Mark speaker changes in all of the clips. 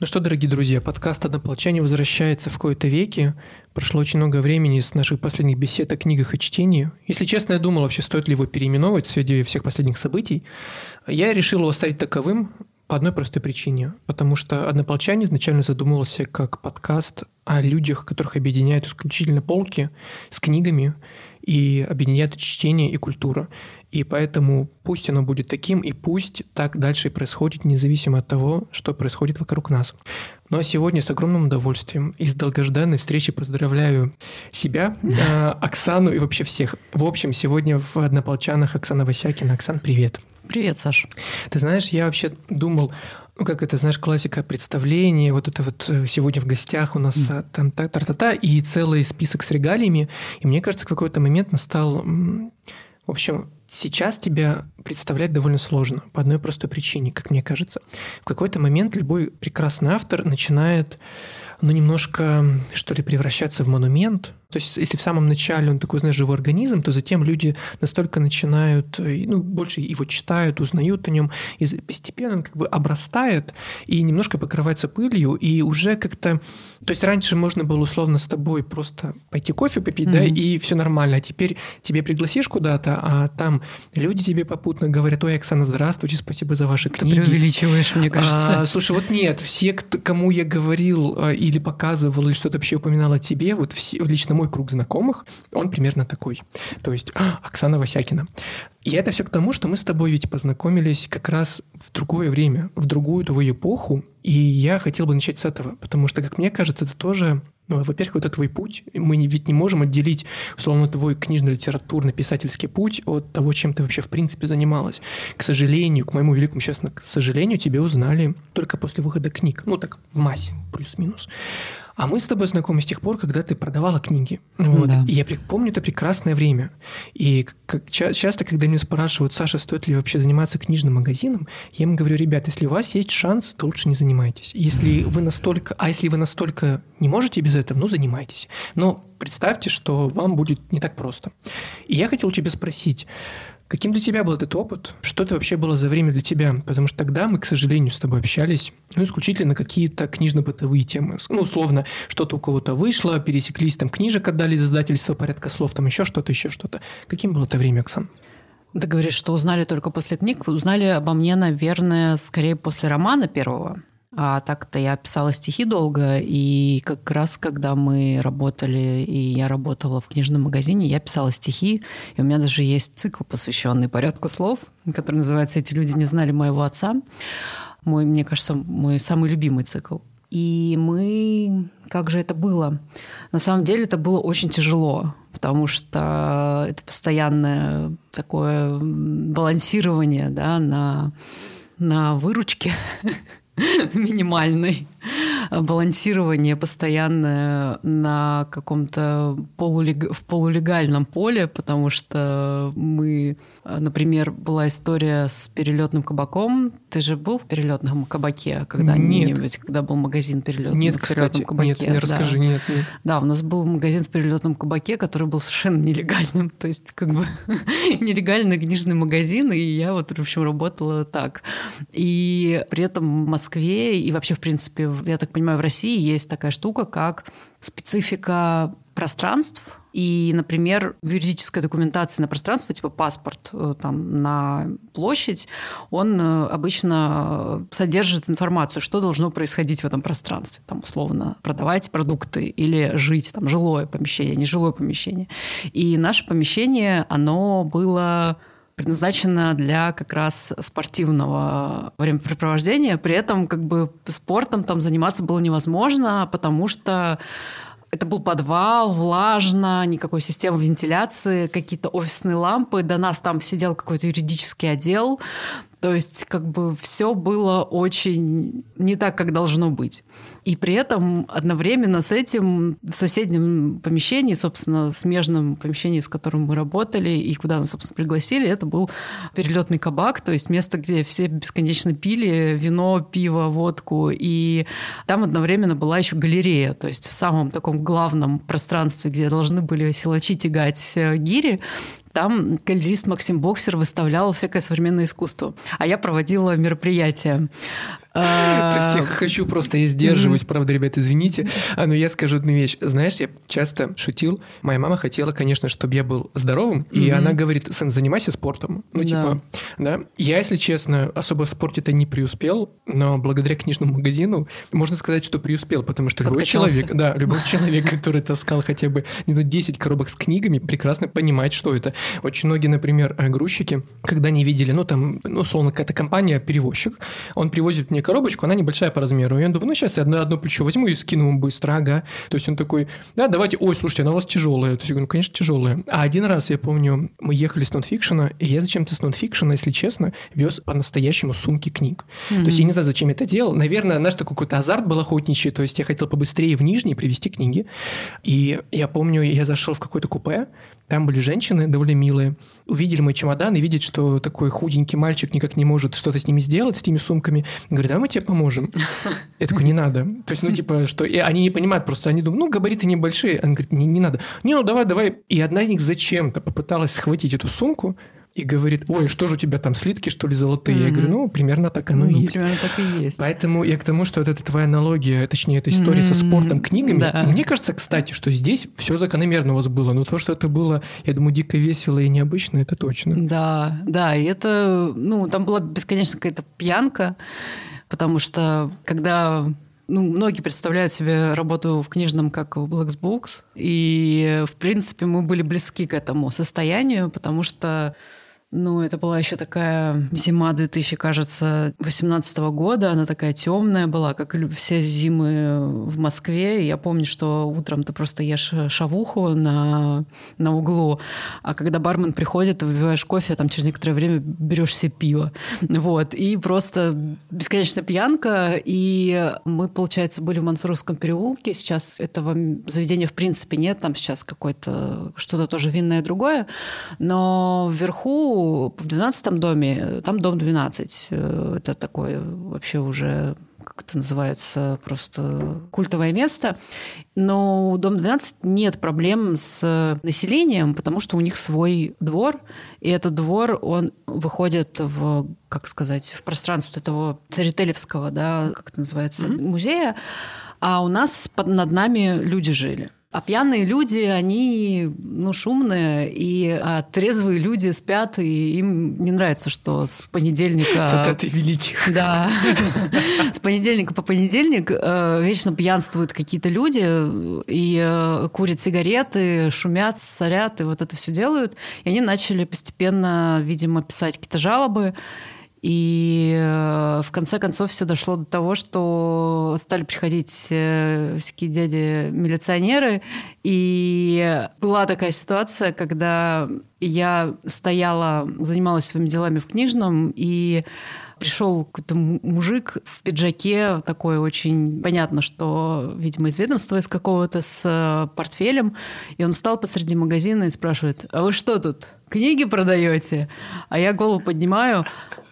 Speaker 1: Ну что, дорогие друзья, подкаст «Однополчане» возвращается в кои-то веки. Прошло очень много времени с наших последних бесед о книгах и чтении. Если честно, я думал, вообще стоит ли его переименовывать в свете всех последних событий. Я решил его оставить таковым по одной простой причине. Потому что «Однополчане» изначально задумывался как подкаст о людях, которых объединяют исключительно полки с книгами и объединяют чтение и культура. И поэтому пусть оно будет таким, и пусть так дальше и происходит, независимо от того, что происходит вокруг нас. Ну а сегодня с огромным удовольствием и с долгожданной встречи поздравляю себя, э, Оксану и вообще всех. В общем, сегодня в «Однополчанах» Оксана Васякина. Оксан, привет.
Speaker 2: Привет, Саш.
Speaker 1: Ты знаешь, я вообще думал, ну, как это, знаешь, классика представления, вот это вот э, сегодня в гостях у нас mm. там та-та-та, и целый список с регалиями. И мне кажется, в какой-то момент настал... В общем, Сейчас тебя представлять довольно сложно по одной простой причине, как мне кажется. В какой-то момент любой прекрасный автор начинает, ну, немножко, что ли, превращаться в монумент, то есть, если в самом начале он такой, знаешь, живой организм, то затем люди настолько начинают, э, ну, больше его читают, узнают о нем, и постепенно он как бы обрастает и немножко покрывается пылью, и уже как-то... То есть, раньше можно было условно с тобой просто пойти кофе попить, mm-hmm. да, и все нормально, а теперь тебе пригласишь куда-то, а там люди тебе попутно говорят, ой, Оксана, здравствуйте, спасибо за ваши книги.
Speaker 2: Ты преувеличиваешь, мне кажется.
Speaker 1: А, слушай, вот нет, все, кому я говорил а, или показывал, или что-то вообще упоминал о тебе, вот все, лично мой круг знакомых, он примерно такой. То есть Оксана Васякина. И это все к тому, что мы с тобой ведь познакомились как раз в другое время, в другую твою эпоху, и я хотел бы начать с этого, потому что, как мне кажется, это тоже ну, во-первых, это твой путь. Мы ведь не можем отделить, условно, твой книжно-литературный писательский путь от того, чем ты вообще в принципе занималась. К сожалению, к моему великому счастью, к сожалению, тебе узнали только после выхода книг. Ну, так, в массе, плюс-минус. А мы с тобой знакомы с тех пор, когда ты продавала книги. Вот. Да. И я помню это прекрасное время. И как, часто, когда меня спрашивают, Саша, стоит ли вообще заниматься книжным магазином, я им говорю, ребят, если у вас есть шанс, то лучше не занимайтесь. Если вы настолько, а если вы настолько не можете без этого, ну занимайтесь. Но представьте, что вам будет не так просто. И я хотел тебя спросить, Каким для тебя был этот опыт? Что это вообще было за время для тебя? Потому что тогда мы, к сожалению, с тобой общались ну, исключительно на какие-то книжно-бытовые темы. Ну, условно, что-то у кого-то вышло, пересеклись, там книжек отдали из издательства, порядка слов, там еще что-то, еще что-то. Каким было это время, Оксан?
Speaker 2: Ты говоришь, что узнали только после книг. Узнали обо мне, наверное, скорее после романа первого. А так-то я писала стихи долго, и как раз когда мы работали, и я работала в книжном магазине, я писала стихи, и у меня даже есть цикл, посвященный порядку слов, который называется «Эти люди не знали моего отца». Мой, мне кажется, мой самый любимый цикл. И мы... Как же это было? На самом деле это было очень тяжело, потому что это постоянное такое балансирование да, на, на выручке минимальной, балансирование постоянное на каком-то полулег... в полулегальном поле, потому что мы Например, была история с перелетным кабаком. Ты же был в перелетном кабаке когда-нибудь, когда был магазин перелетный
Speaker 1: нет, в перелетном кабаке? Нет, не расскажи, да. нет, нет.
Speaker 2: Да, у нас был магазин в перелетном кабаке, который был совершенно нелегальным. То есть, как бы нелегальный книжный магазин, и я вот, в общем, работала так. И при этом в Москве и вообще, в принципе, я так понимаю, в России есть такая штука, как специфика пространств, и, например, в юридической документации на пространство, типа паспорт э, там, на площадь, он э, обычно содержит информацию, что должно происходить в этом пространстве. Там, условно, продавать продукты или жить, там, жилое помещение, нежилое помещение. И наше помещение, оно было предназначено для как раз спортивного времяпрепровождения. При этом как бы спортом там заниматься было невозможно, потому что это был подвал, влажно, никакой системы вентиляции, какие-то офисные лампы. До нас там сидел какой-то юридический отдел. То есть как бы все было очень не так, как должно быть. И при этом одновременно с этим в соседнем помещении, собственно, смежном помещении, с которым мы работали и куда нас, собственно, пригласили, это был перелетный кабак, то есть место, где все бесконечно пили вино, пиво, водку. И там одновременно была еще галерея, то есть в самом таком главном пространстве, где должны были силачи тягать э, гири, там галерист Максим Боксер выставлял всякое современное искусство. А я проводила мероприятия.
Speaker 1: А, Прости, хочу просто, я сдерживаюсь, правда, ребят, извините. А, но я скажу одну вещь. Знаешь, я часто шутил. Моя мама хотела, конечно, чтобы я был здоровым, и она говорит, сын, занимайся спортом. Ну, типа, да. Я, если честно, особо в спорте-то не преуспел, но благодаря книжному магазину можно сказать, что преуспел, потому что любой человек, да, любой человек, который таскал хотя бы, не знаю, 10 коробок с книгами, прекрасно понимает, что это. Очень многие, например, грузчики, когда не видели, ну, там, ну, условно, какая-то компания, перевозчик, он привозит мне коробочку, она небольшая по размеру, и он думает, ну, сейчас я одно, одно плечо возьму и скину ему быстро, ага. То есть он такой, да, давайте, ой, слушайте, она у вас тяжелая. То есть я говорю, ну, конечно, тяжелая. А один раз, я помню, мы ехали с нонфикшена, и я зачем-то с нонфикшена, если честно, вез по-настоящему сумки книг. Mm-hmm. То есть я не знаю, зачем я это делал. Наверное, знаешь, такой какой-то азарт был охотничий, то есть я хотел побыстрее в Нижний привезти книги. И я помню, я зашел в какой-то купе, там были женщины довольно милые. Увидели мой чемодан и видят, что такой худенький мальчик никак не может что-то с ними сделать, с этими сумками. Говорит, да мы тебе поможем. Я такой, не надо. То есть, ну, типа, что... И они не понимают, просто они думают, ну, габариты небольшие. Она говорит, не, не надо. Не, ну, давай, давай. И одна из них зачем-то попыталась схватить эту сумку, и говорит, ой, что же у тебя там слитки, что ли, золотые? Mm-hmm. Я говорю, ну, примерно так оно
Speaker 2: ну,
Speaker 1: и есть.
Speaker 2: Примерно так и есть.
Speaker 1: Поэтому я к тому, что вот эта твоя аналогия, точнее, эта история mm-hmm. со спортом, книгами, да. мне кажется, кстати, что здесь все закономерно у вас было, но то, что это было, я думаю, дико весело и необычно, это точно.
Speaker 2: Да, да, и это, ну, там была бесконечно какая-то пьянка, потому что когда ну, многие представляют себе работу в книжном как в Black и, в принципе, мы были близки к этому состоянию, потому что ну, это была еще такая зима 2000, кажется, 18 года. Она такая темная была, как и все зимы в Москве. И я помню, что утром ты просто ешь шавуху на, на углу, а когда бармен приходит, ты выпиваешь кофе, там через некоторое время берешь себе пиво. Вот. И просто бесконечная пьянка. И мы, получается, были в Мансуровском переулке. Сейчас этого заведения в принципе нет. Там сейчас какое-то что-то тоже винное другое. Но вверху в 12 доме, там дом 12. Э, это такое вообще уже как это называется, просто культовое место. Но у Дом 12 нет проблем с населением, потому что у них свой двор, и этот двор, он выходит в, как сказать, в пространство этого царителевского, да, как это называется, mm-hmm. музея, а у нас под, над нами люди жили. А пьяные люди, они ну, шумные, и а трезвые люди спят, и им не нравится, что с понедельника...
Speaker 1: Цитаты великих.
Speaker 2: Да. С понедельника по понедельник э, вечно пьянствуют какие-то люди и э, курят сигареты, шумят, сорят, и вот это все делают. И они начали постепенно, видимо, писать какие-то жалобы. И э, в конце концов все дошло до того, что стали приходить э, всякие дяди-милиционеры. И была такая ситуация, когда я стояла, занималась своими делами в книжном, и пришел какой-то мужик в пиджаке, такой очень понятно, что, видимо, из ведомства из какого-то с э, портфелем, и он стал посреди магазина и спрашивает, а вы что тут, книги продаете? А я голову поднимаю,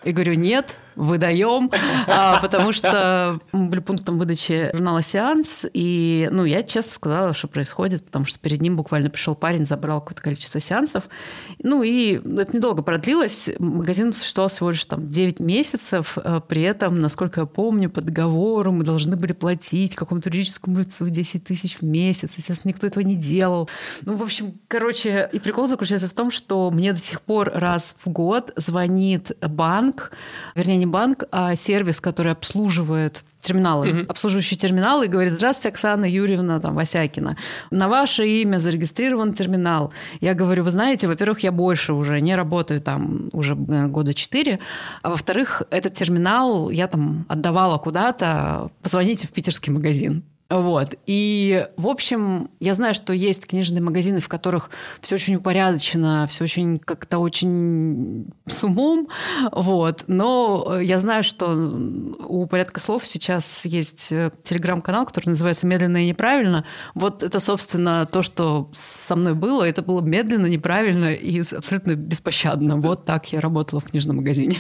Speaker 2: и говорю, нет, выдаем, а, потому что мы были пунктом выдачи журнала «Сеанс», и ну, я честно сказала, что происходит, потому что перед ним буквально пришел парень, забрал какое-то количество сеансов. Ну и это недолго продлилось. Магазин существовал всего лишь там 9 месяцев. А при этом, насколько я помню, по договору мы должны были платить какому-то юридическому лицу 10 тысяч в месяц. Естественно, никто этого не делал. Ну, в общем, короче, и прикол заключается в том, что мне до сих пор раз в год звонит банк, вернее, не банк, а сервис, который обслуживает терминалы, угу. обслуживающие терминалы, и говорит, здравствуйте, Оксана Юрьевна там, Васякина, на ваше имя зарегистрирован терминал. Я говорю, вы знаете, во-первых, я больше уже не работаю там уже наверное, года четыре, а во-вторых, этот терминал я там отдавала куда-то, позвоните в питерский магазин. Вот. И, в общем, я знаю, что есть книжные магазины, в которых все очень упорядочено, все очень как-то очень с умом. Вот. Но я знаю, что у порядка слов сейчас есть телеграм-канал, который называется «Медленно и неправильно». Вот это, собственно, то, что со мной было. Это было медленно, неправильно и абсолютно беспощадно. Вот так я работала в книжном магазине.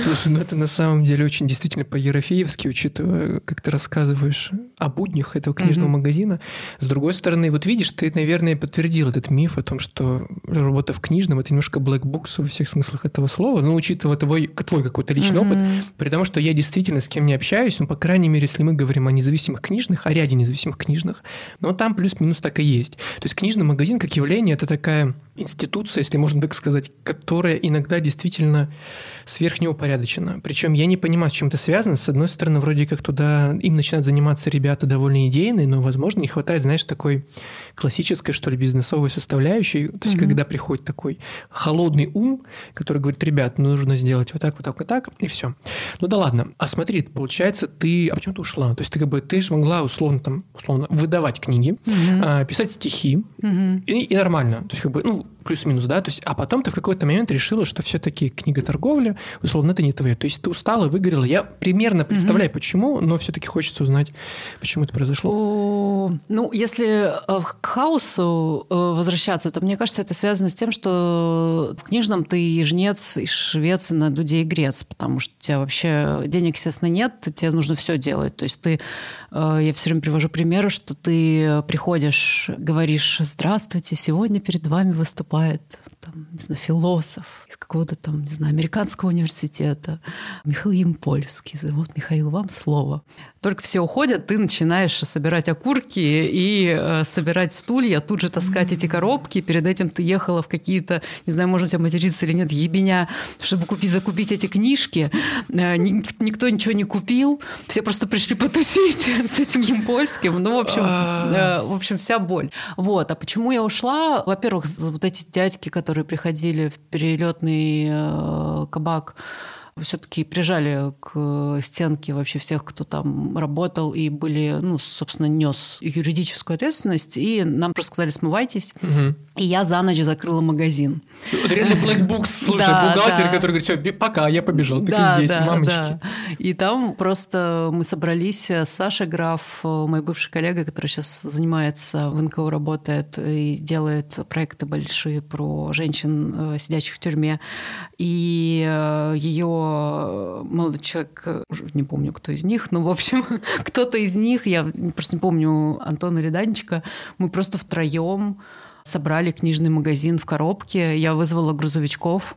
Speaker 1: Слушай, ну это на самом деле очень действительно по-ерофеевски, учитывая, как ты рассказываешь. о буднях этого книжного mm-hmm. магазина. С другой стороны, вот видишь, ты, наверное, подтвердил этот миф о том, что работа в книжном – это немножко black box во всех смыслах этого слова, но учитывая твой, твой какой-то личный mm-hmm. опыт, при том, что я действительно с кем не общаюсь, ну, по крайней мере, если мы говорим о независимых книжных, о ряде независимых книжных, но там плюс-минус так и есть. То есть книжный магазин как явление – это такая институция, если можно так сказать, которая иногда действительно сверхнеупорядочена. Причем я не понимаю, с чем это связано. С одной стороны, вроде как туда им начинают заниматься ребята довольно идейные, но, возможно, не хватает, знаешь, такой классической, что ли, бизнесовой составляющей. То есть, mm-hmm. когда приходит такой холодный ум, который говорит, ребят, ну, нужно сделать вот так, вот так, вот так, и все. Ну да ладно. А смотри, получается, ты... А почему ты ушла? То есть, ты как бы ты же могла условно там, условно, выдавать книги, mm-hmm. писать стихи, mm-hmm. и, и нормально. То есть, как бы, ну, плюс-минус, да, то есть, а потом ты в какой-то момент решила, что все-таки книга-торговля, условно, это не твое. То есть ты устала, выгорела. Я примерно представляю, угу. почему, но все-таки хочется узнать, почему это произошло.
Speaker 2: О, ну, если э, к хаосу э, возвращаться, то мне кажется, это связано с тем, что в книжном ты и жнец, и швец, и на дуде и грец, потому что у тебя вообще денег, естественно, нет, тебе нужно все делать. То есть ты, э, я все время привожу примеры, что ты приходишь, говоришь, здравствуйте, сегодня перед вами выступает выступает там, не знаю, философ из какого-то там, не знаю, американского университета, Михаил Емпольский. Вот, Михаил, вам слово. Только все уходят, ты начинаешь собирать окурки и э, собирать стулья, тут же таскать mm-hmm. эти коробки. Перед этим ты ехала в какие-то, не знаю, можно тебя материться или нет, ебеня, чтобы купить, закупить эти книжки. Э, никто ничего не купил, все просто пришли потусить с этим Емпольским. Ну, в общем, э, в общем, вся боль. Вот. А почему я ушла? Во-первых, вот эти дядьки, которые приходили в перелетный э, кабак, все-таки прижали к стенке вообще всех, кто там работал и были, ну, собственно, нес юридическую ответственность. И нам просто сказали, смывайтесь. Угу. И я за ночь закрыла магазин.
Speaker 1: Вот реально black box, слушай, да, бухгалтер, да. который говорит, все, пока, я побежал, так да, и здесь, да, мамочки. Да.
Speaker 2: И там просто мы собрались с Сашей Граф, мой бывший коллега, который сейчас занимается в НКО, работает и делает проекты большие про женщин, э, сидящих в тюрьме. И э, молодой человек, уже не помню, кто из них, но, в общем, кто-то из них, я просто не помню, Антон или Данечка, мы просто втроем собрали книжный магазин в коробке. Я вызвала грузовичков,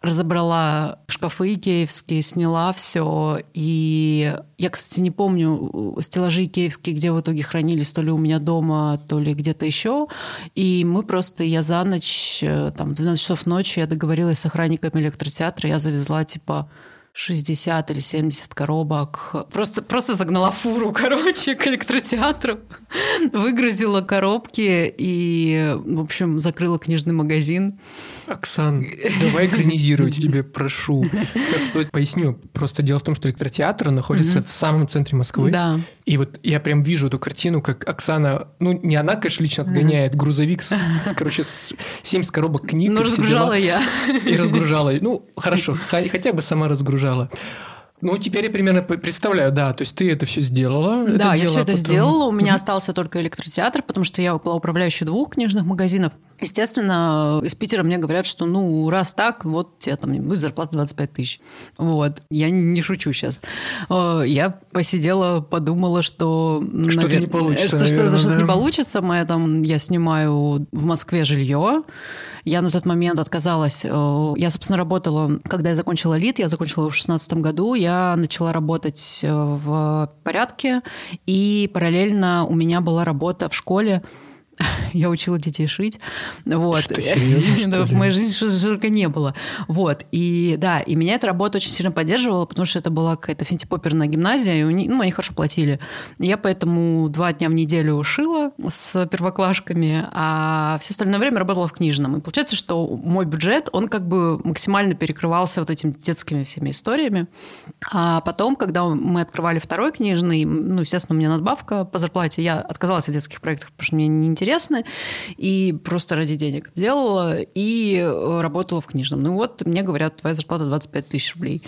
Speaker 2: разобрала шкафы икеевские, сняла все. И я, кстати, не помню стеллажи икеевские, где в итоге хранились, то ли у меня дома, то ли где-то еще. И мы просто, я за ночь, э, там, в 12 часов ночи я договорилась с охранниками электротеатра, я завезла, типа, 60 или 70 коробок. Просто, просто загнала фуру, короче, к электротеатру. Выгрузила коробки и, в общем, закрыла книжный магазин.
Speaker 1: Оксан, давай экранизировать, тебе прошу. Поясню. Просто дело в том, что электротеатр находится в самом центре Москвы.
Speaker 2: Да.
Speaker 1: И вот я прям вижу эту картину, как Оксана, ну, не она, конечно, лично отгоняет грузовик с, с короче, с 70 коробок книг.
Speaker 2: Ну, разгружала я.
Speaker 1: И разгружала. Ну, хорошо, хотя бы сама разгружала. Ну, теперь я примерно представляю, да, то есть ты это все сделала.
Speaker 2: Да, я все это потом... сделала. У меня остался только электротеатр, потому что я была управляющей двух книжных магазинов. Естественно, из Питера мне говорят, что ну, раз так, вот тебе там будет зарплата 25 тысяч. Вот. Я не шучу сейчас. Э, я посидела, подумала, что...
Speaker 1: Что-то навер... не получится.
Speaker 2: Что, наверное, что, что да. не получится. Мы, там, я снимаю в Москве жилье. Я на тот момент отказалась. Э, я, собственно, работала, когда я закончила ЛИТ, я закончила в 2016 году, я начала работать э, в порядке, и параллельно у меня была работа в школе я учила детей шить. Вот.
Speaker 1: Что, серьезно,
Speaker 2: В моей жизни только не было. Вот. И да, и меня эта работа очень сильно поддерживала, потому что это была какая-то финтипоперная гимназия, и них, ну, они хорошо платили. Я поэтому два дня в неделю шила с первоклашками, а все остальное время работала в книжном. И получается, что мой бюджет, он как бы максимально перекрывался вот этими детскими всеми историями. А потом, когда мы открывали второй книжный, ну, естественно, у меня надбавка по зарплате, я отказалась от детских проектов, потому что мне не интересно интересны, и просто ради денег делала, и э, работала в книжном. Ну вот, мне говорят, твоя зарплата 25 тысяч рублей.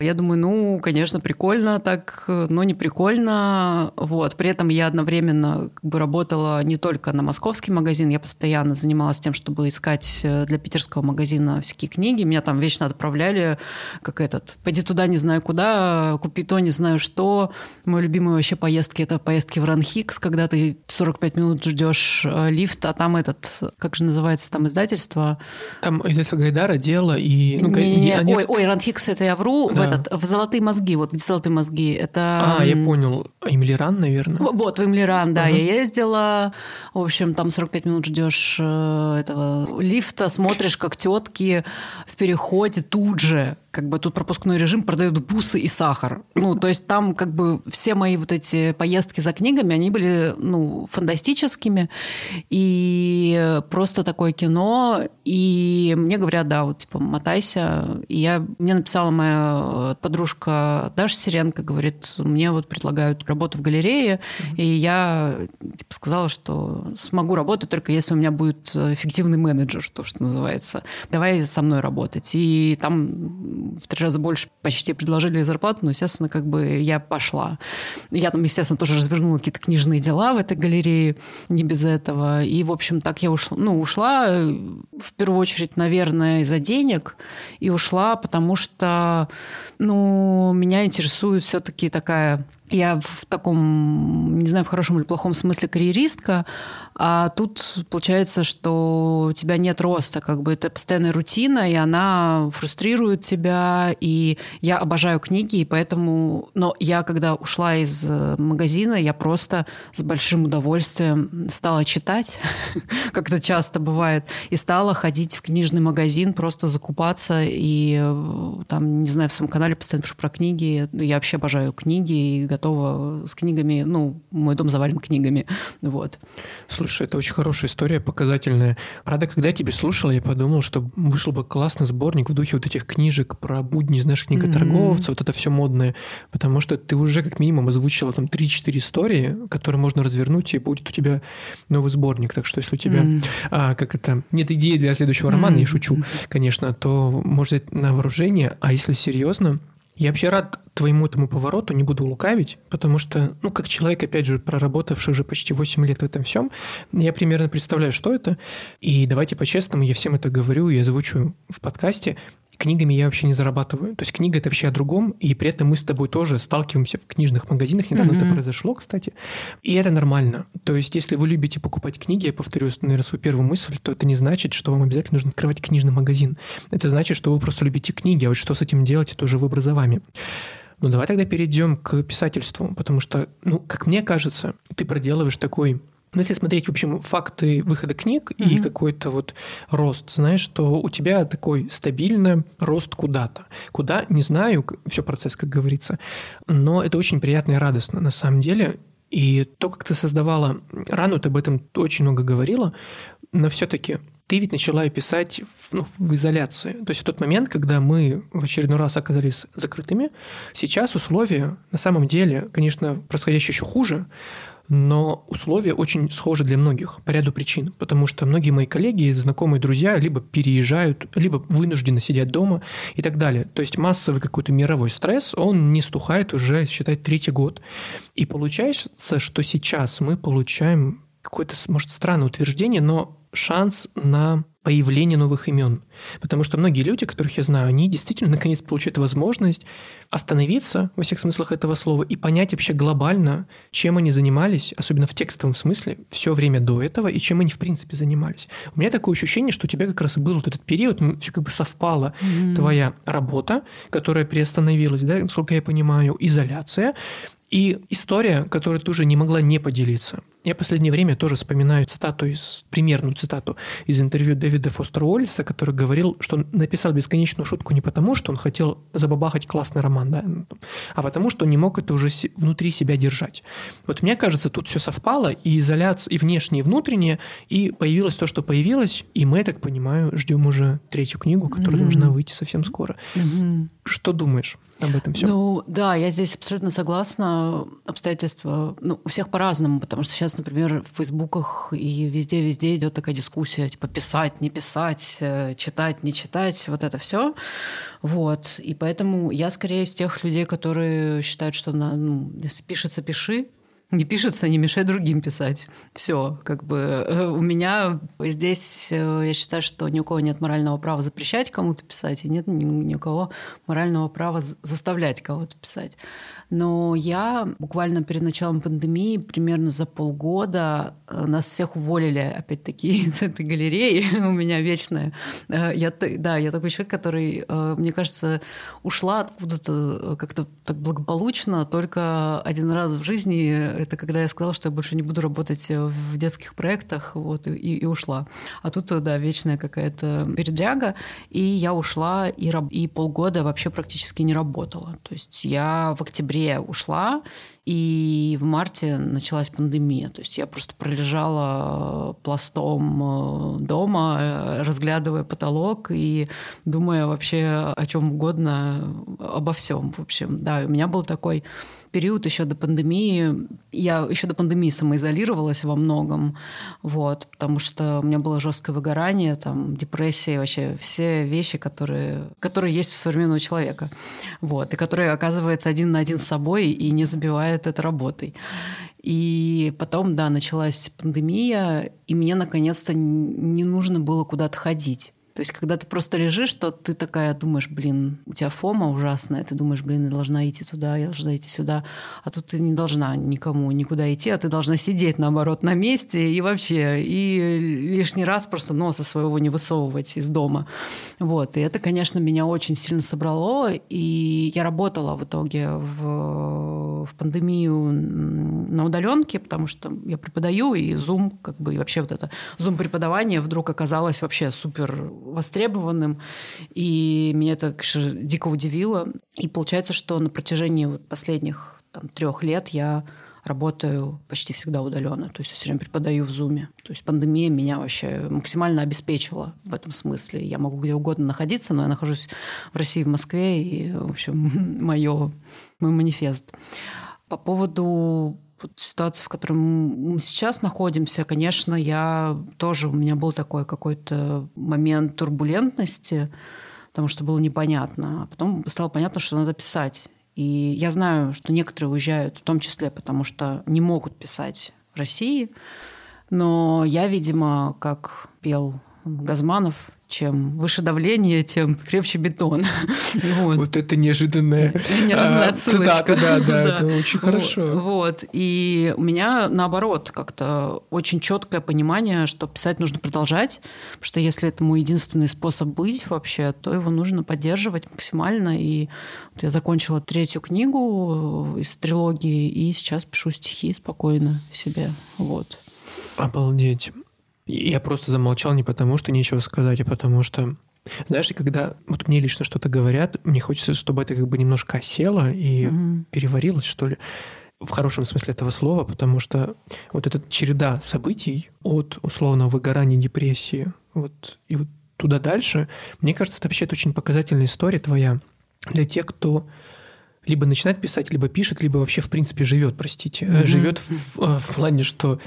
Speaker 2: Я думаю, ну, конечно, прикольно так, но не прикольно. Вот. При этом я одновременно как бы работала не только на московский магазин, я постоянно занималась тем, чтобы искать э, для питерского магазина всякие книги. Меня там вечно отправляли, как этот, пойди туда, не знаю куда, купи то, не знаю что. Мои любимые вообще поездки – это поездки в Ранхикс, когда ты 45 минут ждешь э, лифт, а там этот, как же называется там издательство?
Speaker 1: Там издательство Гайдара, дело и...
Speaker 2: Ну, не, не, не. Они... Ой, ой, Ранхикс – это я вру, да. в, этот, в «Золотые мозги», вот где «Золотые мозги», это...
Speaker 1: А, я понял, Эмилиран, наверное?
Speaker 2: Вот, в Эмилиран, да, uh-huh. я ездила, в общем, там 45 минут ждешь э, этого лифта, смотришь, как тетки в переходе тут же как бы тут пропускной режим продают бусы и сахар. Ну, то есть там как бы все мои вот эти поездки за книгами, они были, ну, фантастическими. И просто такое кино. И мне говорят, да, вот типа мотайся. И я, мне написала моя подружка Даша Сиренко, говорит, мне вот предлагают работу в галерее. Mm-hmm. И я типа сказала, что смогу работать только если у меня будет эффективный менеджер, то, что называется. Давай со мной работать. И там в три раза больше почти предложили зарплату, но, естественно, как бы я пошла. Я там, естественно, тоже развернула какие-то книжные дела в этой галерее, не без этого. И, в общем, так я ушла, ну, ушла э, в первую очередь, наверное, из-за денег, и ушла, потому что, ну, меня интересует все-таки такая я в таком, не знаю, в хорошем или плохом смысле карьеристка, а тут получается, что у тебя нет роста, как бы это постоянная рутина, и она фрустрирует тебя, и я обожаю книги, и поэтому... Но я, когда ушла из э, магазина, я просто с большим удовольствием стала читать, как это часто бывает, и стала ходить в книжный магазин, просто закупаться, и э, там, не знаю, в своем канале постоянно пишу про книги, я вообще обожаю книги, и готова с книгами, ну, мой дом завален книгами, вот.
Speaker 1: Слушай, это очень хорошая история, показательная. Правда, когда я тебе слушал, я подумал, что вышел бы классный сборник в духе вот этих книжек про будни, знаешь, книга торговца, mm-hmm. вот это все модное, потому что ты уже как минимум озвучила там 3-4 истории, которые можно развернуть, и будет у тебя новый сборник. Так что если у тебя, mm-hmm. а, как это, нет идеи для следующего романа, mm-hmm. я шучу, конечно, то можно взять на вооружение, а если серьезно, я вообще рад твоему этому повороту, не буду лукавить, потому что, ну, как человек, опять же, проработавший уже почти 8 лет в этом всем, я примерно представляю, что это. И давайте по-честному, я всем это говорю и озвучу в подкасте книгами я вообще не зарабатываю. То есть книга это вообще о другом, и при этом мы с тобой тоже сталкиваемся в книжных магазинах. Недавно mm-hmm. это произошло, кстати. И это нормально. То есть если вы любите покупать книги, я повторю, наверное, свою первую мысль, то это не значит, что вам обязательно нужно открывать книжный магазин. Это значит, что вы просто любите книги, а вот что с этим делать, это уже выбор за вами. Ну, давай тогда перейдем к писательству, потому что, ну, как мне кажется, ты проделываешь такой но если смотреть, в общем, факты выхода книг mm-hmm. и какой-то вот рост, знаешь, что у тебя такой стабильный рост куда-то. Куда, не знаю, все процесс, как говорится, но это очень приятно и радостно на самом деле. И то, как ты создавала рану, ты об этом очень много говорила, но все-таки ты ведь начала писать в, ну, в изоляции. То есть в тот момент, когда мы в очередной раз оказались закрытыми, сейчас условия на самом деле, конечно, происходящие еще хуже, но условия очень схожи для многих по ряду причин, потому что многие мои коллеги, знакомые, друзья либо переезжают, либо вынуждены сидеть дома и так далее. То есть массовый какой-то мировой стресс, он не стухает уже, считай, третий год. И получается, что сейчас мы получаем какое-то, может, странное утверждение, но шанс на появление новых имен. Потому что многие люди, которых я знаю, они действительно наконец получают возможность остановиться во всех смыслах этого слова и понять вообще глобально, чем они занимались, особенно в текстовом смысле, все время до этого, и чем они в принципе занимались. У меня такое ощущение, что у тебя как раз был вот этот период, все как бы совпало, mm-hmm. твоя работа, которая приостановилась, да, насколько я понимаю, изоляция, и история, которую ты уже не могла не поделиться. Я в последнее время тоже вспоминаю цитату из, примерную цитату из интервью Дэвида Фостера Уоллиса, который говорил, что он написал бесконечную шутку не потому, что он хотел забабахать классный роман, да, а потому, что не мог это уже внутри себя держать. Вот мне кажется, тут все совпало, и изоляция, и внешнее, и внутреннее, и появилось то, что появилось, и мы, я так понимаю, ждем уже третью книгу, которая mm-hmm. должна выйти совсем скоро. Mm-hmm. Что думаешь? об этом все.
Speaker 2: Ну да, я здесь абсолютно согласна обстоятельства, ну, у всех по-разному, потому что сейчас, например, в фейсбуках и везде-везде идет такая дискуссия, типа писать, не писать, э, читать, не читать, вот это все. Вот. И поэтому я скорее из тех людей, которые считают, что ну, если пишется, пиши, не пишется, не мешай другим писать. Все, как бы э, у меня здесь, э, я считаю, что ни у кого нет морального права запрещать кому-то писать, и нет ни у кого морального права заставлять кого-то писать. Но я буквально перед началом пандемии, примерно за полгода, э, нас всех уволили, опять-таки, из этой галереи. У меня вечная. Э, я, да, я такой человек, который, э, мне кажется, ушла откуда-то как-то так благополучно только один раз в жизни. Это когда я сказала, что я больше не буду работать в детских проектах, вот, и, и ушла. А тут, да, вечная какая-то передряга. И я ушла и, и полгода вообще практически не работала. То есть я в октябре октябре ушла, и в марте началась пандемия. То есть я просто пролежала э, пластом э, дома, э, разглядывая потолок и думая вообще о чем угодно, обо всем. В общем, да, у меня был такой период еще до пандемии, я еще до пандемии самоизолировалась во многом, вот, потому что у меня было жесткое выгорание, там, депрессия, вообще все вещи, которые, которые есть у современного человека, вот, и которые оказывается один на один с собой и не забивает это работой. И потом, да, началась пандемия, и мне наконец-то не нужно было куда-то ходить. То есть, когда ты просто лежишь, то ты такая думаешь, блин, у тебя фома ужасная, ты думаешь, блин, я должна идти туда, я должна идти сюда. А тут ты не должна никому никуда идти, а ты должна сидеть, наоборот, на месте и вообще, и лишний раз просто носа своего не высовывать из дома. Вот. И это, конечно, меня очень сильно собрало, и я работала в итоге в, в пандемию на удаленке, потому что я преподаю, и Zoom, как бы, и вообще вот это Zoom преподавание вдруг оказалось вообще супер востребованным, и меня это, конечно, дико удивило. И получается, что на протяжении вот последних трех лет я работаю почти всегда удаленно. То есть я все время преподаю в Зуме. То есть пандемия меня вообще максимально обеспечила в этом смысле. Я могу где угодно находиться, но я нахожусь в России, в Москве, и, в общем, мое, мой манифест. По поводу вот ситуации, в которой мы сейчас находимся, конечно, я тоже, у меня был такой какой-то момент турбулентности, потому что было непонятно. А потом стало понятно, что надо писать. И я знаю, что некоторые уезжают, в том числе потому, что не могут писать в России. Но я, видимо, как пел Газманов, чем выше давление, тем крепче бетон.
Speaker 1: Вот, вот это неожиданная, неожиданная а, цитата. Да, да, это очень хорошо.
Speaker 2: Вот. И у меня, наоборот, как-то очень четкое понимание, что писать нужно продолжать, потому что если это мой единственный способ быть вообще, то его нужно поддерживать максимально. И вот я закончила третью книгу из трилогии, и сейчас пишу стихи спокойно себе. Вот.
Speaker 1: Обалдеть. Я просто замолчал не потому, что нечего сказать, а потому что знаешь, когда вот мне лично что-то говорят, мне хочется, чтобы это как бы немножко осело и угу. переварилось, что ли, в хорошем смысле этого слова, потому что вот эта череда событий от условного выгорания, депрессии, вот и вот туда дальше, мне кажется, это вообще очень показательная история твоя для тех, кто либо начинает писать, либо пишет, либо вообще в принципе живет, простите, mm-hmm. живет в, в, в плане, что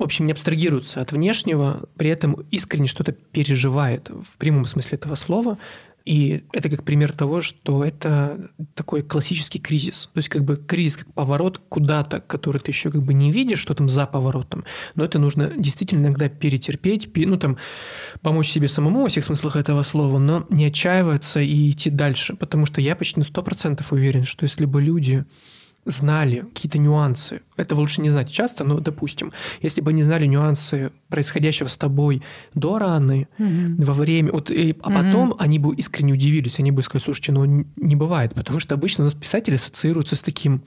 Speaker 1: в общем, не абстрагируется от внешнего, при этом искренне что-то переживает в прямом смысле этого слова. И это как пример того, что это такой классический кризис. То есть как бы кризис как поворот куда-то, который ты еще как бы не видишь, что там за поворотом. Но это нужно действительно иногда перетерпеть, ну там помочь себе самому во всех смыслах этого слова, но не отчаиваться и идти дальше. Потому что я почти на 100% уверен, что если бы люди знали какие-то нюансы, этого лучше не знать часто, но, допустим, если бы они знали нюансы происходящего с тобой до раны, mm-hmm. во время, вот, и, а потом mm-hmm. они бы искренне удивились, они бы сказали, слушайте, ну не бывает, потому что обычно у нас писатели ассоциируются с таким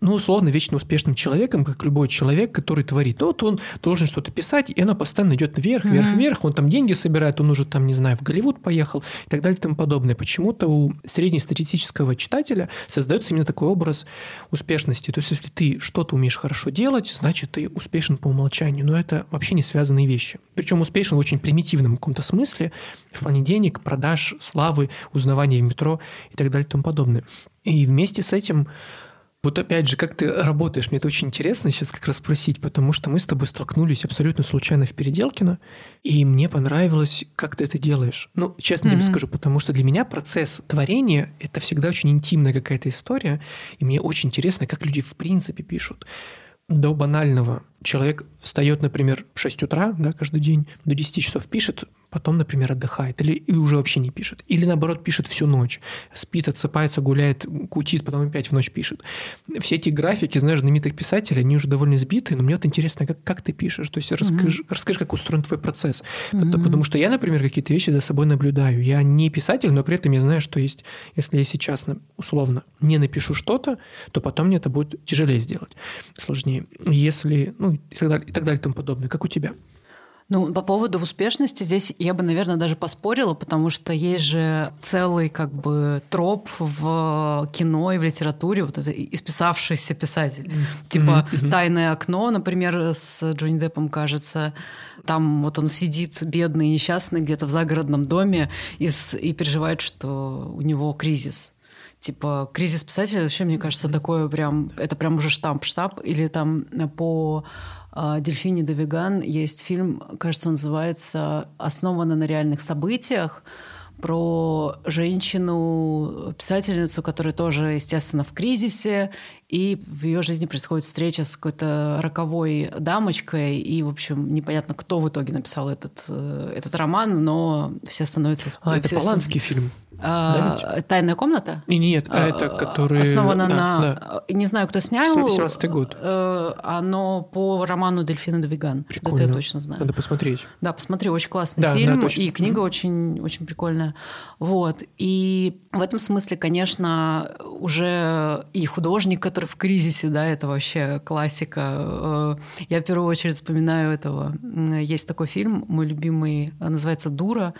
Speaker 1: ну, условно, вечно успешным человеком, как любой человек, который творит. Ну, вот он должен что-то писать, и оно постоянно идет вверх, вверх, mm-hmm. вверх. Он там деньги собирает, он уже там, не знаю, в Голливуд поехал и так далее и тому подобное. Почему-то у среднестатистического читателя создается именно такой образ успешности. То есть, если ты что-то умеешь хорошо делать, значит, ты успешен по умолчанию. Но это вообще не связанные вещи. Причем успешен в очень примитивном каком-то смысле, в плане денег, продаж, славы, узнавания в метро и так далее и тому подобное. И вместе с этим Вот опять же, как ты работаешь, мне это очень интересно сейчас как раз спросить, потому что мы с тобой столкнулись абсолютно случайно в Переделкино, и мне понравилось, как ты это делаешь. Ну, честно mm-hmm. тебе скажу, потому что для меня процесс творения — это всегда очень интимная какая-то история, и мне очень интересно, как люди в принципе пишут до банального. Человек встает, например, в 6 утра да, каждый день, до 10 часов пишет, потом, например, отдыхает, или и уже вообще не пишет. Или наоборот, пишет всю ночь. Спит, отсыпается, гуляет, кутит, потом опять в ночь пишет. Все эти графики, знаешь, знаменитых писателей, они уже довольно сбиты, но мне вот интересно, как, как ты пишешь. То есть расскажи, mm-hmm. расскажи, как устроен твой процесс. Mm-hmm. Потому что я, например, какие-то вещи за собой наблюдаю. Я не писатель, но при этом я знаю, что есть, если я сейчас, условно, не напишу что-то, то потом мне это будет тяжелее сделать, сложнее. Если, ну, и так далее, и так далее, и тому подобное. Как у тебя?
Speaker 2: Ну, по поводу успешности здесь я бы, наверное, даже поспорила, потому что есть же целый как бы троп в кино и в литературе, вот это исписавшийся писатель. Mm-hmm. Типа mm-hmm. «Тайное окно», например, с Джонни Деппом, кажется. Там вот он сидит бедный, несчастный, где-то в загородном доме и, и переживает, что у него кризис типа кризис писателя вообще мне кажется такое прям это прям уже штамп штамп или там по а, Дельфини де Веган есть фильм, кажется, называется «Основано на реальных событиях» про женщину, писательницу, которая тоже, естественно, в кризисе, и в ее жизни происходит встреча с какой-то роковой дамочкой, и, в общем, непонятно, кто в итоге написал этот, э, этот роман, но все становятся...
Speaker 1: А, все, это Поланский все... фильм.
Speaker 2: А, Тайная комната?
Speaker 1: И нет, а это который...
Speaker 2: Основано да, на... Да. Не знаю, кто снял.
Speaker 1: 17 год.
Speaker 2: Э, оно по роману Дельфина Двиган.
Speaker 1: Прикольно.
Speaker 2: Это я точно знаю.
Speaker 1: Надо посмотреть.
Speaker 2: Да, посмотри, очень классный да, фильм. Да, точно. И книга очень, очень прикольная. Вот. И в этом смысле, конечно, уже и художник, который в кризисе, да, это вообще классика. Э, я в первую очередь вспоминаю этого. Есть такой фильм, мой любимый, называется «Дура»,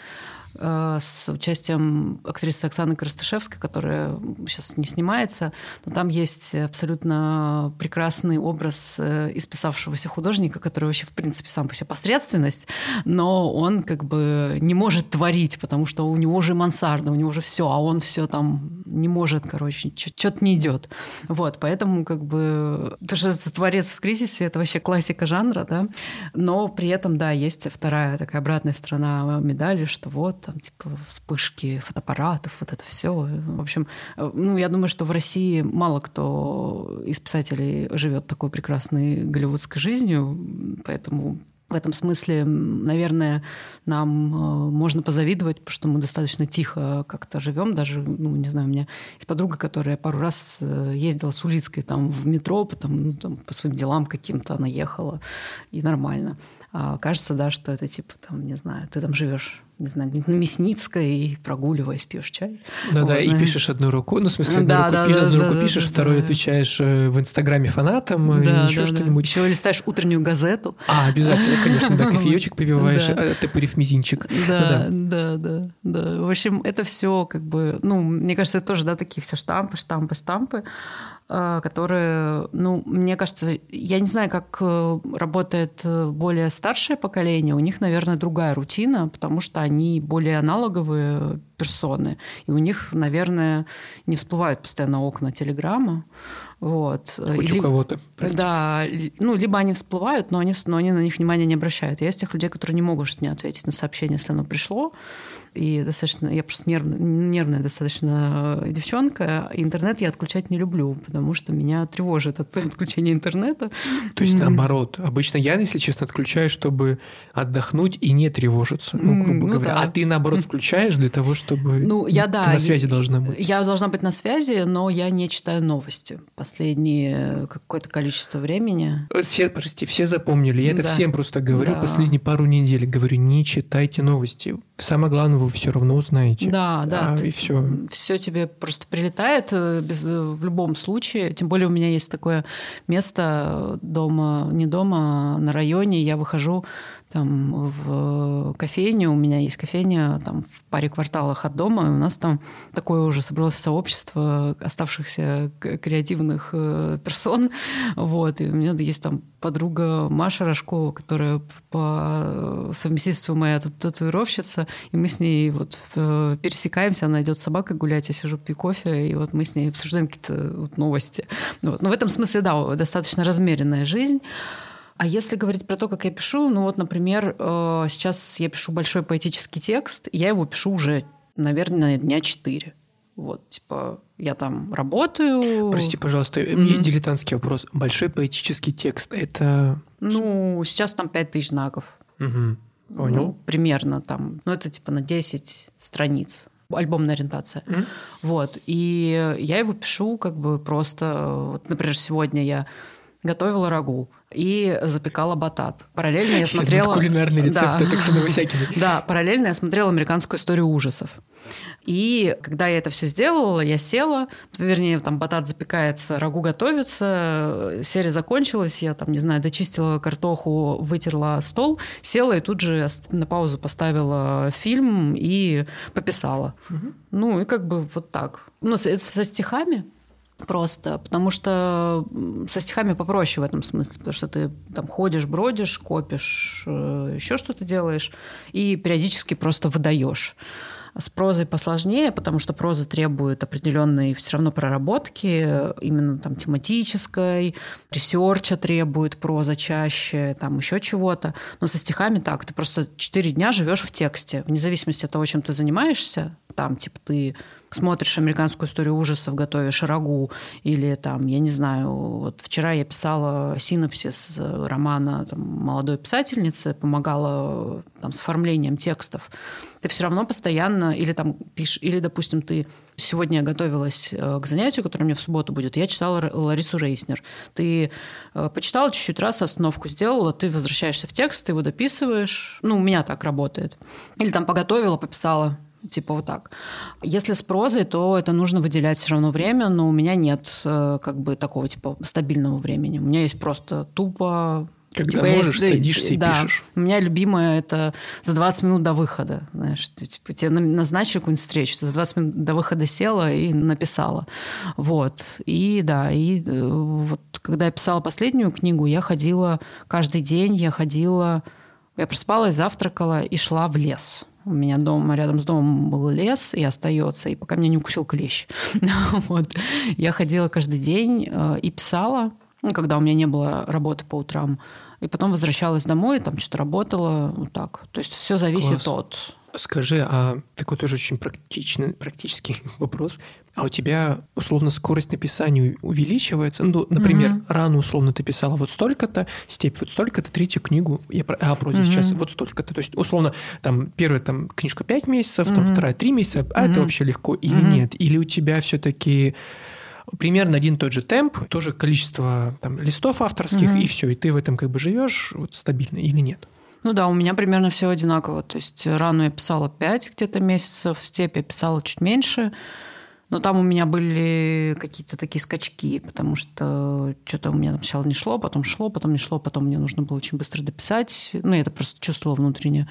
Speaker 2: с участием актрисы Оксаны Коростышевской, которая сейчас не снимается, но там есть абсолютно прекрасный образ э, исписавшегося художника, который вообще, в принципе, сам по себе посредственность, но он как бы не может творить, потому что у него уже мансарда, у него уже все, а он все там не может, короче, что-то не идет. Вот, поэтому как бы то, что творец в кризисе, это вообще классика жанра, да, но при этом, да, есть вторая такая обратная сторона медали, что вот там типа вспышки фотоаппаратов, вот это все. В общем, ну, я думаю, что в России мало кто из писателей живет такой прекрасной голливудской жизнью, поэтому в этом смысле, наверное, нам э, можно позавидовать, потому что мы достаточно тихо как-то живем. Даже, ну, не знаю, у меня есть подруга, которая пару раз э, ездила с Улицкой там в метро, потом ну, там, по своим делам каким-то она ехала, и нормально. А кажется, да, что это типа, там, не знаю, ты там живешь не знаю, где-то на Мясницкой и прогуливаясь, пьешь чай.
Speaker 1: Да, вот, да, и пишешь одну руку, ну, в смысле, одну да, руку, да, пишешь, да, одну да, руку да, пишешь, да, вторую да. отвечаешь э, в Инстаграме фанатам, да, еще да, что-нибудь.
Speaker 2: Еще листаешь утреннюю газету.
Speaker 1: А, обязательно, конечно, да, кофеечек попиваешь, да. Э, топырив мизинчик.
Speaker 2: Да, да, да, да. В общем, это все как бы, ну, мне кажется, это тоже, да, такие все штампы, штампы, штампы. Э, которые, ну, мне кажется, я не знаю, как э, работает э, более старшее поколение, у них, наверное, другая рутина, потому что они более аналоговые персоны, и у них, наверное, не всплывают постоянно окна Телеграма. Вот.
Speaker 1: Хоть Или, у кого-то.
Speaker 2: Простите. Да, ну, либо они всплывают, но они, но они на них внимания не обращают. Я из тех людей, которые не могут не ответить на сообщение, если оно пришло и достаточно, я просто нервная, нервная достаточно э, девчонка. Интернет я отключать не люблю, потому что меня тревожит от отключения интернета.
Speaker 1: То есть наоборот. Обычно я, если честно, отключаю, чтобы отдохнуть и не тревожиться, ну, грубо ну, говоря. Да. А ты, наоборот, включаешь для того, чтобы...
Speaker 2: Ну, я, да.
Speaker 1: Ты на связи должна быть.
Speaker 2: Я должна быть на связи, но я не читаю новости последние какое-то количество времени.
Speaker 1: Все, прости, все запомнили. Я это да. всем просто говорю да. последние пару недель. Говорю, не читайте новости. Самое главное, вы все равно узнаете.
Speaker 2: Да, да.
Speaker 1: А, ты, и все.
Speaker 2: Все тебе просто прилетает э, без, э, в любом случае. Тем более у меня есть такое место дома, не дома, а на районе. Я выхожу там в кофейню, у меня есть кофейня там в паре кварталах от дома, и у нас там такое уже собралось сообщество оставшихся креативных э, персон, вот, и у меня есть там подруга Маша Рожкова, которая по совместительству моя татуировщица, и мы с ней вот э, пересекаемся, она идет с собакой гулять, я сижу пью кофе, и вот мы с ней обсуждаем какие-то вот новости. Вот. Но в этом смысле, да, достаточно размеренная жизнь. А если говорить про то, как я пишу, ну вот, например, э, сейчас я пишу большой поэтический текст, я его пишу уже, наверное, дня четыре. Вот, типа, я там работаю.
Speaker 1: Прости, пожалуйста, mm-hmm. дилетантский вопрос. Большой поэтический текст – это…
Speaker 2: Ну, сейчас там пять тысяч знаков.
Speaker 1: Угу. Понял.
Speaker 2: Ну, примерно там. Ну, это типа на 10 страниц альбомная ориентация. Mm-hmm. Вот. И я его пишу как бы просто... Вот, например, сегодня я готовила рагу и запекала батат. Параллельно я смотрела...
Speaker 1: Кулинарный рецепт да. Васякиной.
Speaker 2: Да, параллельно я смотрела американскую историю ужасов. И когда я это все сделала, я села, вернее, там батат запекается, рагу готовится, серия закончилась, я там, не знаю, дочистила картоху, вытерла стол, села и тут же на паузу поставила фильм и пописала. Угу. Ну и как бы вот так. Ну, со, со стихами просто, потому что со стихами попроще в этом смысле, потому что ты там ходишь, бродишь, копишь, э, еще что-то делаешь и периодически просто выдаешь. С прозой посложнее, потому что проза требует определенной все равно проработки, именно там тематической, research а требует проза чаще, там еще чего-то. Но со стихами так, ты просто четыре дня живешь в тексте, вне зависимости от того, чем ты занимаешься, там, типа, ты смотришь американскую историю ужасов, готовишь рагу, или там, я не знаю, вот вчера я писала синопсис романа там, молодой писательницы, помогала там, с оформлением текстов, ты все равно постоянно, или там пишешь, или, допустим, ты сегодня готовилась э, к занятию, которое у меня в субботу будет, я читала Ларису Рейснер. Ты э, почитала чуть-чуть раз, остановку сделала, ты возвращаешься в текст, ты его дописываешь. Ну, у меня так работает. Или там поготовила, пописала, Типа вот так. Если с прозой, то это нужно выделять все равно время, но у меня нет э, как бы такого типа стабильного времени. У меня есть просто тупо
Speaker 1: когда типа, можешь, есть, садишься и
Speaker 2: да,
Speaker 1: пишешь.
Speaker 2: У меня любимое это за 20 минут до выхода. Знаешь, ты, типа, тебе назначили какую-нибудь встречу, за 20 минут до выхода села и написала. Вот. И да, и э, вот когда я писала последнюю книгу, я ходила каждый день, я ходила, я проспалась, завтракала и шла в лес. У меня дома, рядом с домом был лес и остается, и пока меня не укусил клещ. вот. Я ходила каждый день э, и писала, ну, когда у меня не было работы по утрам. И потом возвращалась домой, там что-то работала, вот так. То есть все зависит Класс. от
Speaker 1: Скажи, а такой тоже очень практичный, практический вопрос. А у тебя условно скорость написания увеличивается? Ну, например, mm-hmm. рано условно ты писала вот столько-то, степь вот столько-то, третью книгу, я про а, прозе mm-hmm. сейчас вот столько-то. То есть, условно, там первая там книжка 5 месяцев, mm-hmm. там вторая 3 месяца, а mm-hmm. это вообще легко или mm-hmm. нет? Или у тебя все-таки примерно один и тот же темп, тоже количество там, листов авторских, mm-hmm. и все, и ты в этом как бы живешь вот, стабильно или нет?
Speaker 2: Ну да, у меня примерно все одинаково. То есть рану я писала 5 где-то месяцев, степь я писала чуть меньше. Но там у меня были какие-то такие скачки, потому что что-то у меня там сначала не шло, потом шло, потом не шло, потом мне нужно было очень быстро дописать. Ну, я это просто чувствовала внутренне.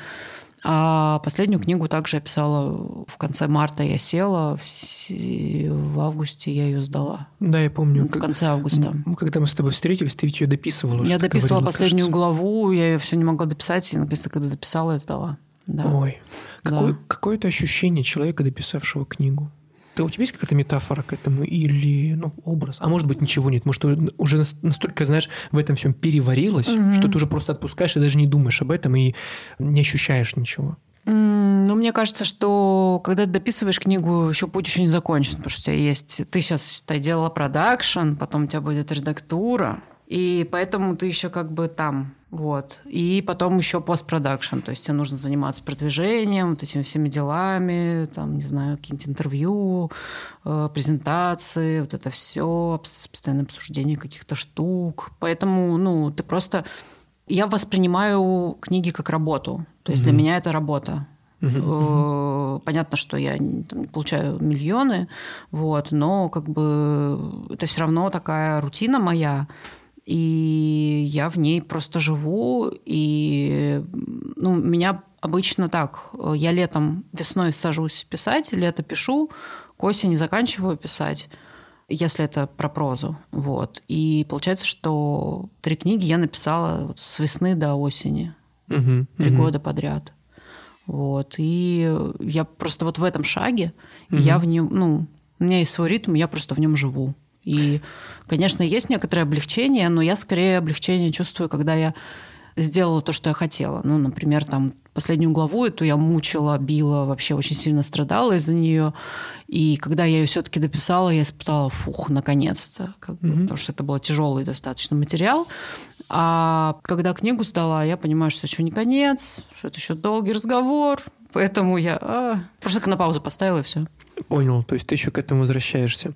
Speaker 2: А последнюю книгу также я писала в конце марта. Я села, в августе я ее сдала.
Speaker 1: Да, я помню.
Speaker 2: В конце августа.
Speaker 1: Когда мы с тобой встретились, ты ведь ее дописывала.
Speaker 2: Я дописывала говорила, последнюю кажется. главу, я ее все не могла дописать, и наконец-то, когда дописала, я сдала. Да.
Speaker 1: Ой, какое, да. какое-то ощущение человека, дописавшего книгу. Ты, у тебя есть какая-то метафора к этому или ну, образ? А может быть, ничего нет. Может, уже настолько, знаешь, в этом всем переварилась, mm-hmm. что ты уже просто отпускаешь и даже не думаешь об этом и не ощущаешь ничего.
Speaker 2: Ну, мне кажется, что когда ты дописываешь книгу, еще путь еще не закончен, потому что у тебя есть... Ты сейчас, считай, делала продакшн, потом у тебя будет редактура, и поэтому ты еще как бы там вот. И потом еще постпродакшн, то есть тебе нужно заниматься продвижением, вот этими всеми делами, там, не знаю, какие-нибудь интервью, э, презентации, вот это все, постоянное обсуждение каких-то штук. Поэтому, ну, ты просто... Я воспринимаю книги как работу. То есть mm-hmm. для меня это работа. Uh-huh. Понятно, что я там, не получаю миллионы, вот, но как бы это все равно такая рутина моя, и я в ней просто живу, и ну, меня обычно так, я летом, весной сажусь писать, лето пишу, к осени заканчиваю писать, если это про прозу. Вот. И получается, что три книги я написала с весны до осени.
Speaker 1: Угу,
Speaker 2: три
Speaker 1: угу.
Speaker 2: года подряд. Вот. И я просто вот в этом шаге, угу. я в нем, ну, у меня есть свой ритм, я просто в нем живу. И, конечно, есть некоторое облегчение, но я скорее облегчение чувствую, когда я сделала то, что я хотела. Ну, например, там последнюю главу эту я мучила, била, вообще очень сильно страдала из-за нее. И когда я ее все-таки дописала, я испытала, фух, наконец-то, как mm-hmm. потому что это был тяжелый достаточно материал. А когда книгу сдала, я понимаю, что еще не конец, что это еще долгий разговор, поэтому я а, просто на паузу поставила и все.
Speaker 1: Понял, то есть ты еще к этому возвращаешься.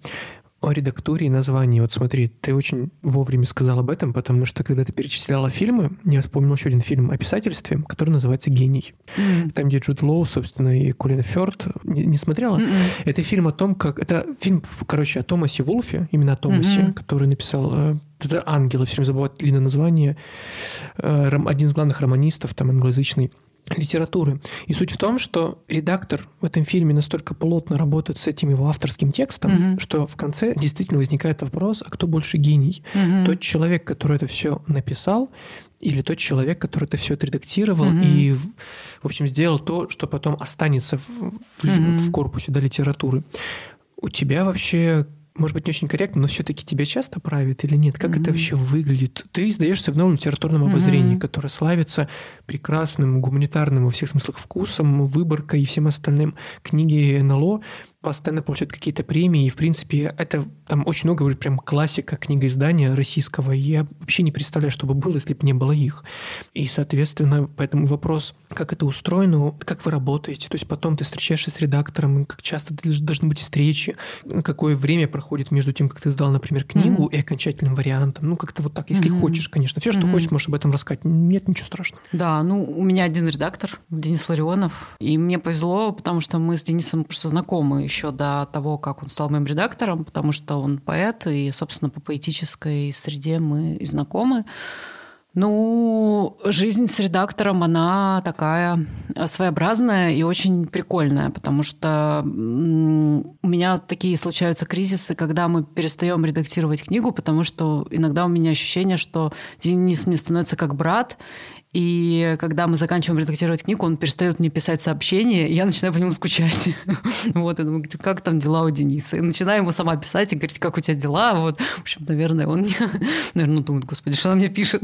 Speaker 1: О редактуре и названии. Вот смотри, ты очень вовремя сказал об этом, потому что когда ты перечисляла фильмы, я вспомнил еще один фильм о писательстве, который называется «Гений». Mm-hmm. Там, где Джуд Лоу, собственно, и Колин Фёрд. Не, не смотрела? Mm-hmm. Это фильм о том, как... Это фильм, короче, о Томасе Вулфе, именно о Томасе, mm-hmm. который написал э, это «Ангелы», все время забывают длинное название. Э, один из главных романистов, там, англоязычный литературы. И суть в том, что редактор в этом фильме настолько плотно работает с этим его авторским текстом, mm-hmm. что в конце действительно возникает вопрос, а кто больше гений? Mm-hmm. Тот человек, который это все написал, или тот человек, который это все отредактировал mm-hmm. и, в общем, сделал то, что потом останется в, в, mm-hmm. в корпусе да, литературы. У тебя вообще может быть, не очень корректно, но все-таки тебя часто правят или нет? Как mm-hmm. это вообще выглядит? Ты издаешься в новом литературном обозрении, mm-hmm. которое славится прекрасным гуманитарным во всех смыслах вкусом, выборкой и всем остальным. Книги НЛО постоянно получают какие-то премии, и, в принципе, это там очень много уже прям классика книгоиздания российского, и я вообще не представляю, что бы было, если бы не было их. И, соответственно, поэтому вопрос, как это устроено, как вы работаете, то есть потом ты встречаешься с редактором, как часто должны быть встречи, какое время проходит между тем, как ты сдал, например, книгу mm-hmm. и окончательным вариантом, ну, как-то вот так, если mm-hmm. хочешь, конечно. Все, что mm-hmm. хочешь, можешь об этом рассказать, нет ничего страшного.
Speaker 2: Да, ну, у меня один редактор, Денис Ларионов, и мне повезло, потому что мы с Денисом просто знакомы еще до того, как он стал моим редактором, потому что он поэт, и, собственно, по поэтической среде мы и знакомы. Ну, жизнь с редактором, она такая своеобразная и очень прикольная, потому что у меня такие случаются кризисы, когда мы перестаем редактировать книгу, потому что иногда у меня ощущение, что Денис мне становится как брат, и когда мы заканчиваем редактировать книгу, он перестает мне писать сообщения, и я начинаю по нему скучать. вот, я думаю, как там дела у Дениса? И начинаю ему сама писать и говорить, как у тебя дела? Вот, в общем, наверное, он мне, наверное, думает, господи, что она мне пишет?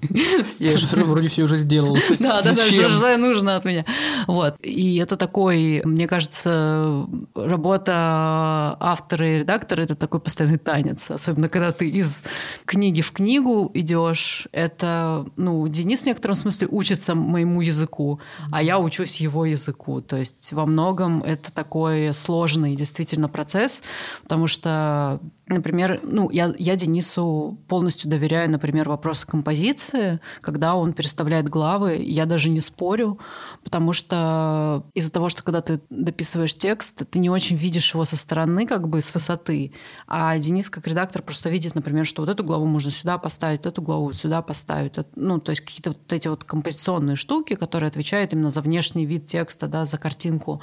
Speaker 1: я же вроде все уже сделал.
Speaker 2: Да, да, да, что же нужно от меня? Вот. И это такой, мне кажется, работа автора и редактора – это такой постоянный танец. Особенно, когда ты из книги в книгу идешь, это, ну, Денис в некотором смысле учится моему языку, а я учусь его языку. То есть во многом это такой сложный действительно процесс, потому что Например, ну, я, я Денису полностью доверяю, например, вопросы композиции, когда он переставляет главы, я даже не спорю, потому что из-за того, что когда ты дописываешь текст, ты не очень видишь его со стороны, как бы с высоты, а Денис как редактор просто видит, например, что вот эту главу можно сюда поставить, эту главу сюда поставить, ну, то есть какие-то вот эти вот композиционные штуки, которые отвечают именно за внешний вид текста, да, за картинку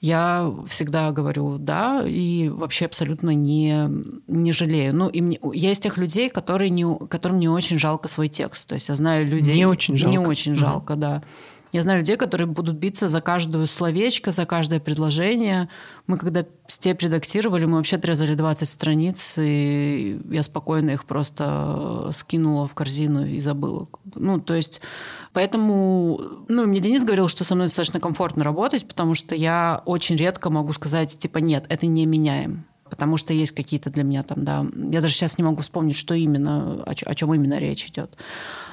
Speaker 2: я всегда говорю «да» и вообще абсолютно не, не жалею. Ну, и мне, я из тех людей, которые не, которым не очень жалко свой текст. То есть я знаю людей...
Speaker 1: Не очень жалко.
Speaker 2: Не очень жалко, mm-hmm. да. Я знаю людей, которые будут биться за каждую словечко, за каждое предложение. Мы когда степь редактировали, мы вообще отрезали 20 страниц, и я спокойно их просто скинула в корзину и забыла. Ну, то есть, поэтому, ну, мне Денис говорил, что со мной достаточно комфортно работать, потому что я очень редко могу сказать, типа, нет, это не меняем потому что есть какие-то для меня там, да, я даже сейчас не могу вспомнить, что именно, о, о чем именно речь идет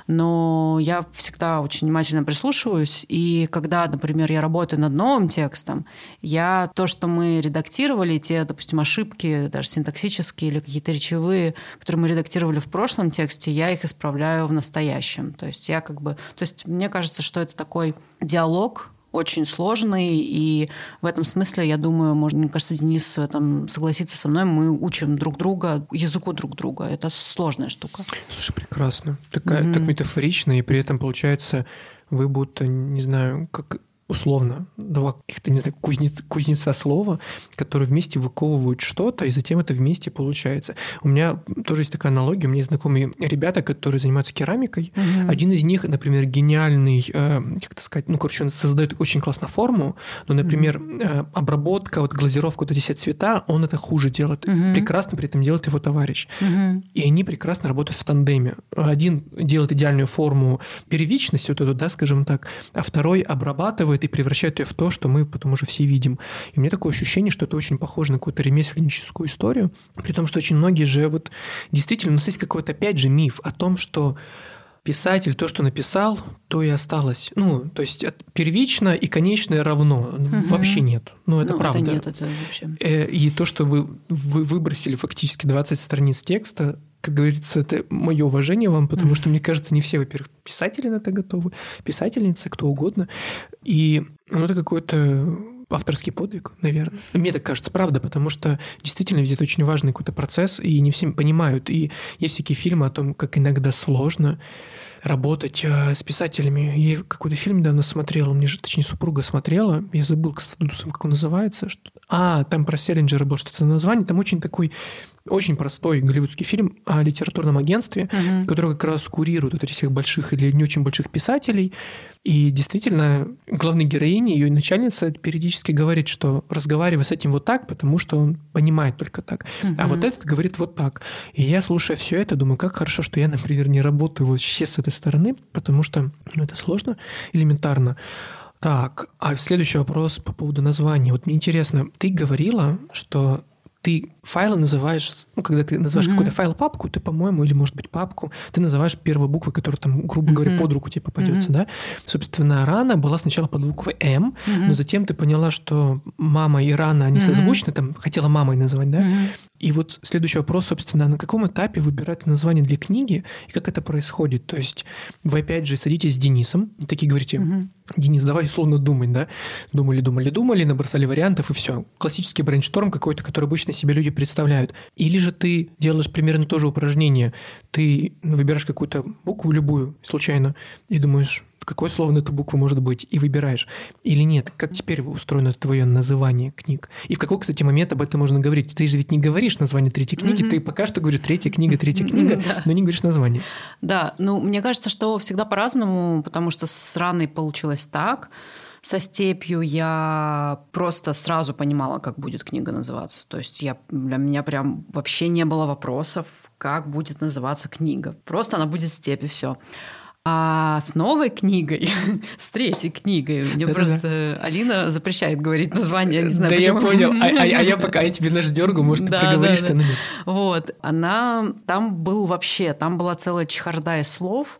Speaker 2: но я всегда очень внимательно прислушиваюсь, и когда, например, я работаю над новым текстом, я то, что мы редактировали, те, допустим, ошибки, даже синтаксические или какие-то речевые, которые мы редактировали в прошлом тексте, я их исправляю в настоящем. То есть я как бы... То есть мне кажется, что это такой диалог очень сложный, и в этом смысле, я думаю, может, мне кажется, Денис в этом согласится со мной, мы учим друг друга, языку друг друга. Это сложная штука.
Speaker 1: Слушай, прекрасно. Такая, mm-hmm. Так метафорично, и при этом, получается, вы будто, не знаю, как условно два каких-то, не знаю, кузнец, кузнеца слова, которые вместе выковывают что-то, и затем это вместе получается. У меня тоже есть такая аналогия. У меня есть знакомые ребята, которые занимаются керамикой. Угу. Один из них, например, гениальный, э, как это сказать, ну, короче, он создает очень классно форму, но, например, угу. э, обработка, вот глазировка, вот эти все цвета, он это хуже делает. Угу. Прекрасно при этом делает его товарищ. Угу. И они прекрасно работают в тандеме. Один делает идеальную форму первичности, вот эту, да, скажем так, а второй обрабатывает и превращает ее в то, что мы потом уже все видим. И у меня такое ощущение, что это очень похоже на какую-то ремесленническую историю, при том, что очень многие же вот действительно, ну, есть какой-то опять же миф о том, что писатель то, что написал, то и осталось. Ну, то есть первично и конечное равно. Угу. Вообще нет. Ну, это ну, правда. Это нет, это вообще. Э, и то, что вы, вы выбросили фактически 20 страниц текста, как говорится, это мое уважение вам, потому что, мне кажется, не все, во-первых, писатели на это готовы, писательницы, кто угодно. И ну, это какой-то авторский подвиг, наверное. Мне так кажется, правда, потому что действительно ведь это очень важный какой-то процесс, и не всем понимают. И есть всякие фильмы о том, как иногда сложно работать э, с писателями. Я какой-то фильм недавно смотрела, мне же, точнее, супруга смотрела, я забыл, кстати, как он называется. Что... А, там про Селлинджера было что-то название, там очень такой очень простой голливудский фильм о литературном агентстве, uh-huh. который как раз курирует вот этих всех больших или не очень больших писателей. И действительно, главной героине, ее начальница периодически говорит, что разговаривай с этим вот так, потому что он понимает только так. Uh-huh. А вот этот говорит вот так. И я, слушая все это, думаю, как хорошо, что я, например, не работаю вообще с этой стороны, потому что ну, это сложно, элементарно. Так, а следующий вопрос по поводу названия. Вот мне интересно, ты говорила, что ты файлы называешь, ну, когда ты называешь mm-hmm. какой-то файл папку, ты, по-моему, или, может быть, папку, ты называешь первые буквы, которые там, грубо mm-hmm. говоря, под руку тебе попадется, mm-hmm. да? Собственно, рана была сначала под буквой М, mm-hmm. но затем ты поняла, что мама и рана, они mm-hmm. созвучны, там, хотела мамой называть, да? Mm-hmm. И вот следующий вопрос, собственно, на каком этапе выбирать название для книги и как это происходит? То есть вы опять же садитесь с Денисом и такие говорите, угу. Денис, давай условно думать, да? Думали, думали, думали, набросали вариантов и все. Классический brainstorm какой-то, который обычно себе люди представляют. Или же ты делаешь примерно то же упражнение. Ты выбираешь какую-то букву любую случайно и думаешь, какое слово на эту букву может быть, и выбираешь. Или нет, как теперь устроено твое называние книг? И в какой, кстати, момент об этом можно говорить? Ты же ведь не говоришь название третьей книги, mm-hmm. ты пока что говоришь третья книга, третья книга, mm-hmm, но не говоришь название.
Speaker 2: Да, ну, мне кажется, что всегда по-разному, потому что с раной получилось так, со степью я просто сразу понимала, как будет книга называться. То есть я, для меня прям вообще не было вопросов, как будет называться книга. Просто она будет степь и все. А с новой книгой, с третьей книгой, мне да, просто да. Алина запрещает говорить название, не знаю
Speaker 1: да
Speaker 2: почему.
Speaker 1: я понял, а, а, а я пока я тебе наш дергу, может, ты да, проговоришься. Да, да.
Speaker 2: Вот, она, там был вообще, там была целая чехарда из слов,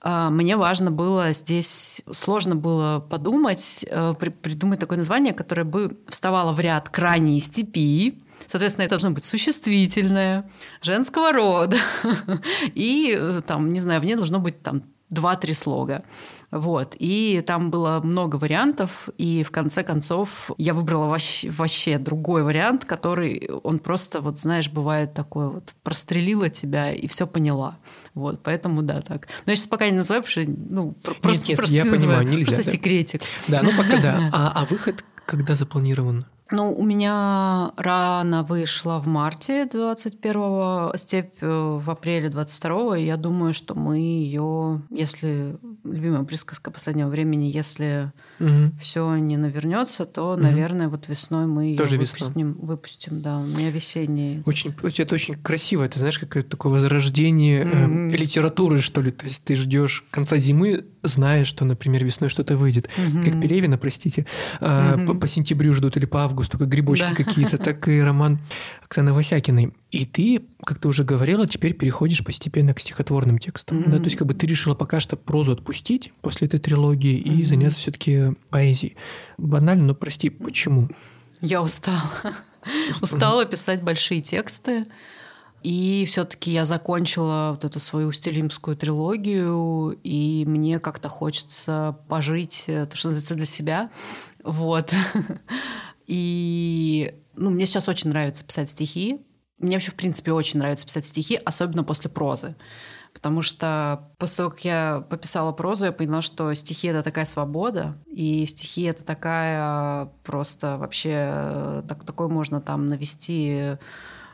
Speaker 2: а, мне важно было здесь, сложно было подумать, э, придумать такое название, которое бы вставало в ряд крайней степи, Соответственно, это должно быть существительное, женского рода. И э, там, не знаю, в ней должно быть там два-три слога. Вот. И там было много вариантов, и в конце концов я выбрала вообще, вообще другой вариант, который он просто, вот знаешь, бывает такой вот, прострелила тебя и все поняла. Вот, поэтому да, так. Но я сейчас пока не называю, потому что, ну, просто, нет, просто
Speaker 1: я
Speaker 2: не
Speaker 1: понимаю, нельзя.
Speaker 2: Просто секретик.
Speaker 1: Да, ну пока да. А, а выход когда запланирован?
Speaker 2: Ну, у меня рано вышла в марте 21-го, степь э, в апреле 22-го. И я думаю, что мы ее, если любимая присказка последнего времени, если угу. все не навернется, то, угу. наверное, вот весной мы ее Тоже выпустим, выпустим. Да, у меня весенние.
Speaker 1: Очень, это очень красиво. Это знаешь, какое-то такое возрождение угу. э, литературы, что ли. То есть ты ждешь конца зимы, зная, что, например, весной что-то выйдет. Угу. Как Пелевина, простите, э, угу. по, по сентябрю ждут или по августу, как грибочки да. какие-то, так и роман Оксаны Васякиной. И ты, как ты уже говорила, теперь переходишь постепенно к стихотворным текстам. Mm-hmm. Да? То есть как бы ты решила пока что прозу отпустить после этой трилогии mm-hmm. и заняться все-таки поэзией. Банально, но прости, почему?
Speaker 2: Я устала. Устала писать большие тексты. И все-таки я закончила вот эту свою стилимскую трилогию, и мне как-то хочется пожить, э, то, что называется, для себя. Вот. И ну, мне сейчас очень нравится писать стихи. Мне вообще, в принципе, очень нравится писать стихи, особенно после прозы. Потому что после того, как я пописала прозу, я поняла, что стихи — это такая свобода, и стихи — это такая просто вообще... Так, такой можно там навести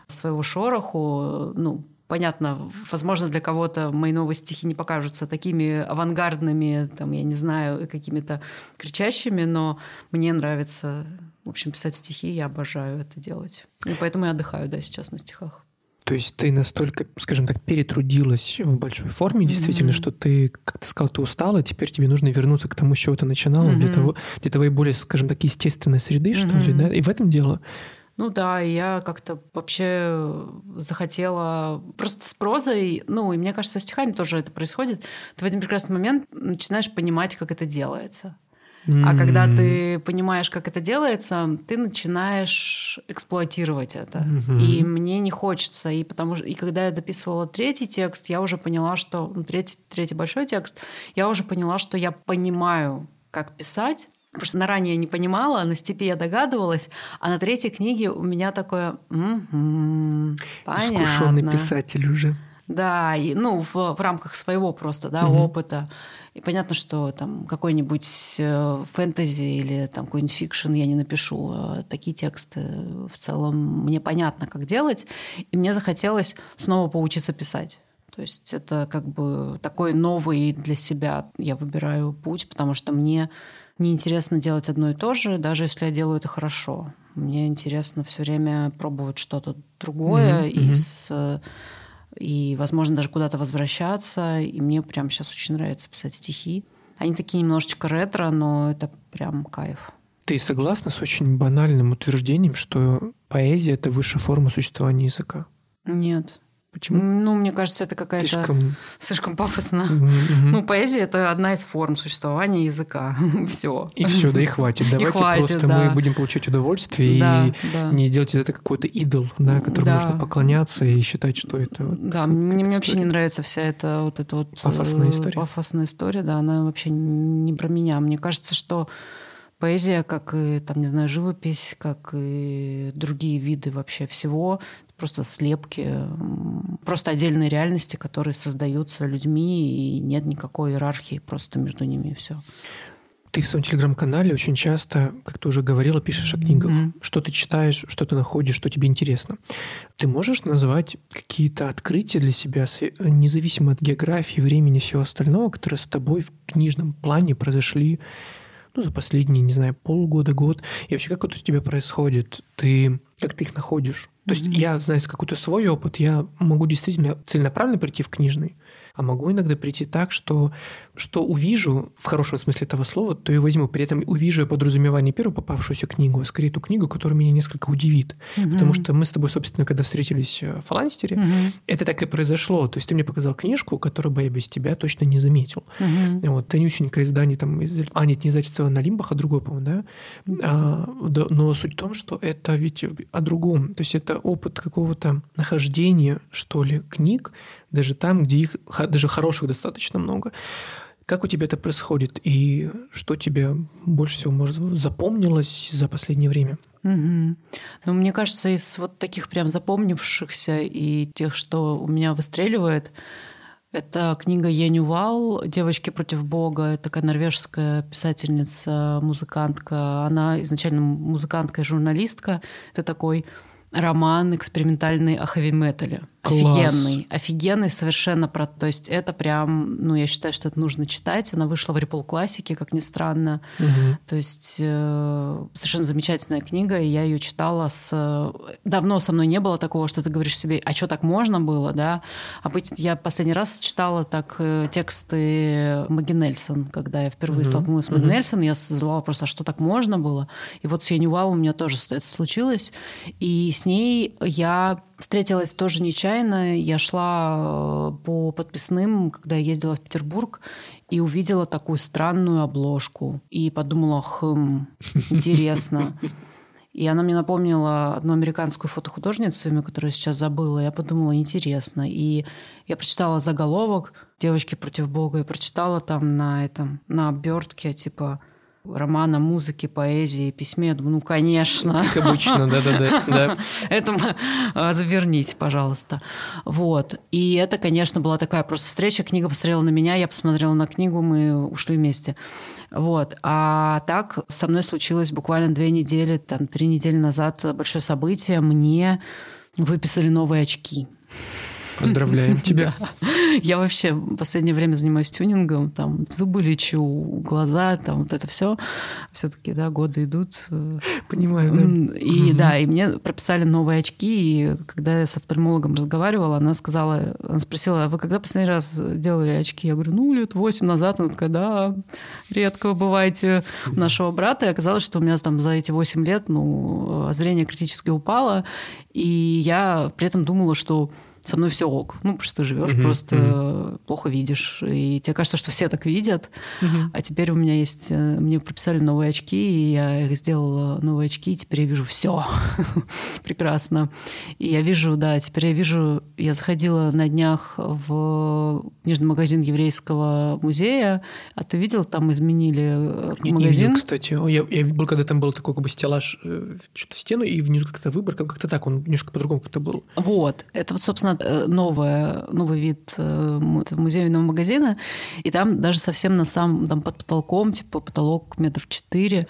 Speaker 2: своего шороху, ну, понятно, возможно, для кого-то мои новые стихи не покажутся такими авангардными, там, я не знаю, какими-то кричащими, но мне нравится, в общем, писать стихи, я обожаю это делать. И поэтому я отдыхаю, да, сейчас на стихах.
Speaker 1: То есть ты настолько, скажем так, перетрудилась в большой форме, действительно, mm-hmm. что ты, как ты сказал, ты устала, теперь тебе нужно вернуться к тому, с чего ты начинала, mm-hmm. для того, для твоей более, скажем так, естественной среды, mm-hmm. что ли, да? И в этом дело.
Speaker 2: Ну да, я как-то вообще захотела просто с прозой, ну и мне кажется, со стихами тоже это происходит. Ты в один прекрасный момент начинаешь понимать, как это делается. А когда ты понимаешь, как это делается, ты начинаешь эксплуатировать это. Mm-hmm. И мне не хочется. И, потому, и когда я дописывала третий текст, я уже поняла, что... Ну, третий, третий большой текст, я уже поняла, что я понимаю, как писать, потому что на ранее не понимала, на степи я догадывалась, а на третьей книге у меня такое понятно.
Speaker 1: Искушенный писатель уже.
Speaker 2: Да, и, ну, в, в рамках своего просто, да, угу. опыта. И понятно, что там какой-нибудь э, фэнтези или там какой-нибудь fiction я не напишу. А такие тексты в целом мне понятно, как делать. И мне захотелось снова поучиться писать. То есть это как бы такой новый для себя я выбираю путь, потому что мне неинтересно делать одно и то же, даже если я делаю это хорошо. Мне интересно все время пробовать что-то другое mm-hmm. и с и, возможно, даже куда-то возвращаться. И мне прямо сейчас очень нравится писать стихи. Они такие немножечко ретро, но это прям кайф.
Speaker 1: Ты согласна с очень банальным утверждением, что поэзия — это высшая форма существования языка?
Speaker 2: Нет.
Speaker 1: Почему?
Speaker 2: Ну, мне кажется, это какая-то слишком, слишком пафосно. Mm-hmm. Ну, поэзия это одна из форм существования языка. все.
Speaker 1: И все, да и хватит. Давайте и хватит, просто да. мы будем получать удовольствие да, и да. не делать из этого какой-то идол, да, которому да. нужно поклоняться и считать, что это.
Speaker 2: Вот, да, мне, мне вообще не нравится вся эта вот эта вот
Speaker 1: пафосная история.
Speaker 2: Пафосная история, да, она вообще не про меня. Мне кажется, что поэзия, как и, там, не знаю, живопись, как и другие виды вообще всего, просто слепки, просто отдельные реальности, которые создаются людьми, и нет никакой иерархии просто между ними, и все.
Speaker 1: Ты в своем телеграм-канале очень часто, как ты уже говорила, пишешь о книгах. Mm-hmm. Что ты читаешь, что ты находишь, что тебе интересно. Ты можешь назвать какие-то открытия для себя, независимо от географии, времени и всего остального, которые с тобой в книжном плане произошли ну, за последние, не знаю, полгода, год. И вообще, как это у тебя происходит? Ты как ты их находишь? То есть mm-hmm. я, знаю, какой-то свой опыт, я могу действительно целенаправленно прийти в книжный, а могу иногда прийти так, что, что увижу, в хорошем смысле этого слова, то и возьму. При этом увижу я подразумеваю не первую попавшуюся книгу, а скорее ту книгу, которая меня несколько удивит. Угу. Потому что мы с тобой, собственно, когда встретились в Фаланстере, угу. это так и произошло. То есть ты мне показал книжку, которую бы я без тебя точно не заметил. Угу. Вот, тонюсенькое издание, там, а нет, не издательство на Лимбах, а другое, по-моему, да? А, да? Но суть в том, что это ведь о другом. То есть это опыт какого-то нахождения, что ли, книг, даже там, где их даже хороших достаточно много. Как у тебя это происходит и что тебе больше всего, может, запомнилось за последнее время?
Speaker 2: Угу. Ну, мне кажется, из вот таких прям запомнившихся и тех, что у меня выстреливает, это книга Енювал «Девочки против Бога». Это такая норвежская писательница, музыкантка. Она изначально музыкантка и журналистка. Это такой роман экспериментальный о хэви-метале. Офигенный. Офигенный совершенно. Про... То есть это прям, ну, я считаю, что это нужно читать. Она вышла в Ripple классике, как ни странно. Угу. То есть э, совершенно замечательная книга, и я ее читала с... Давно со мной не было такого, что ты говоришь себе, а что так можно было, да? А я последний раз читала так э, тексты Маги Нельсон, когда я впервые угу. столкнулась с Маги угу. Нельсон, я задавала просто, а что так можно было? И вот с Янни у меня тоже это случилось. И с ней я Встретилась тоже нечаянно. Я шла э, по подписным, когда я ездила в Петербург, и увидела такую странную обложку. И подумала, хм, интересно. И она мне напомнила одну американскую фотохудожницу, имя которую сейчас забыла. Я подумала, интересно. И я прочитала заголовок «Девочки против Бога» и прочитала там на этом, на обертке, типа романа, музыке, поэзии, письме. Я думаю, ну, конечно.
Speaker 1: Как обычно, да-да-да.
Speaker 2: Это а, заверните, пожалуйста. Вот. И это, конечно, была такая просто встреча. Книга посмотрела на меня, я посмотрела на книгу, мы ушли вместе. Вот. А так со мной случилось буквально две недели, там, три недели назад большое событие. Мне выписали новые очки.
Speaker 1: Поздравляем тебя.
Speaker 2: Я вообще в последнее время занимаюсь тюнингом, там зубы лечу, глаза, там вот это все. Все-таки, да, годы идут.
Speaker 1: Понимаю, да.
Speaker 2: И да, и мне прописали новые очки, и когда я с офтальмологом разговаривала, она сказала, она спросила, а вы когда последний раз делали очки? Я говорю, ну, лет восемь назад. Она такая, да, редко бываете у нашего брата. И оказалось, что у меня там за эти восемь лет, ну, зрение критически упало, и я при этом думала, что со мной все ок. Ну, потому что ты живешь, uh-huh, просто uh-huh. плохо видишь. И тебе кажется, что все так видят. Uh-huh. А теперь у меня есть... Э, мне прописали новые очки, и я их сделала новые очки, и теперь я вижу все прекрасно. И я вижу, да, теперь я вижу... Я заходила на днях в книжный магазин еврейского музея, а ты видел, там изменили э,
Speaker 1: не,
Speaker 2: магазин? Не
Speaker 1: видел, кстати. Я, я был, когда там был такой как бы стеллаж э, что-то в стену, и внизу как-то выборка, как-то так, он немножко по-другому как-то был.
Speaker 2: Вот. Это вот, собственно, Э, новое, новый вид э, музейного магазина, и там даже совсем на самом, там под потолком, типа потолок метров четыре,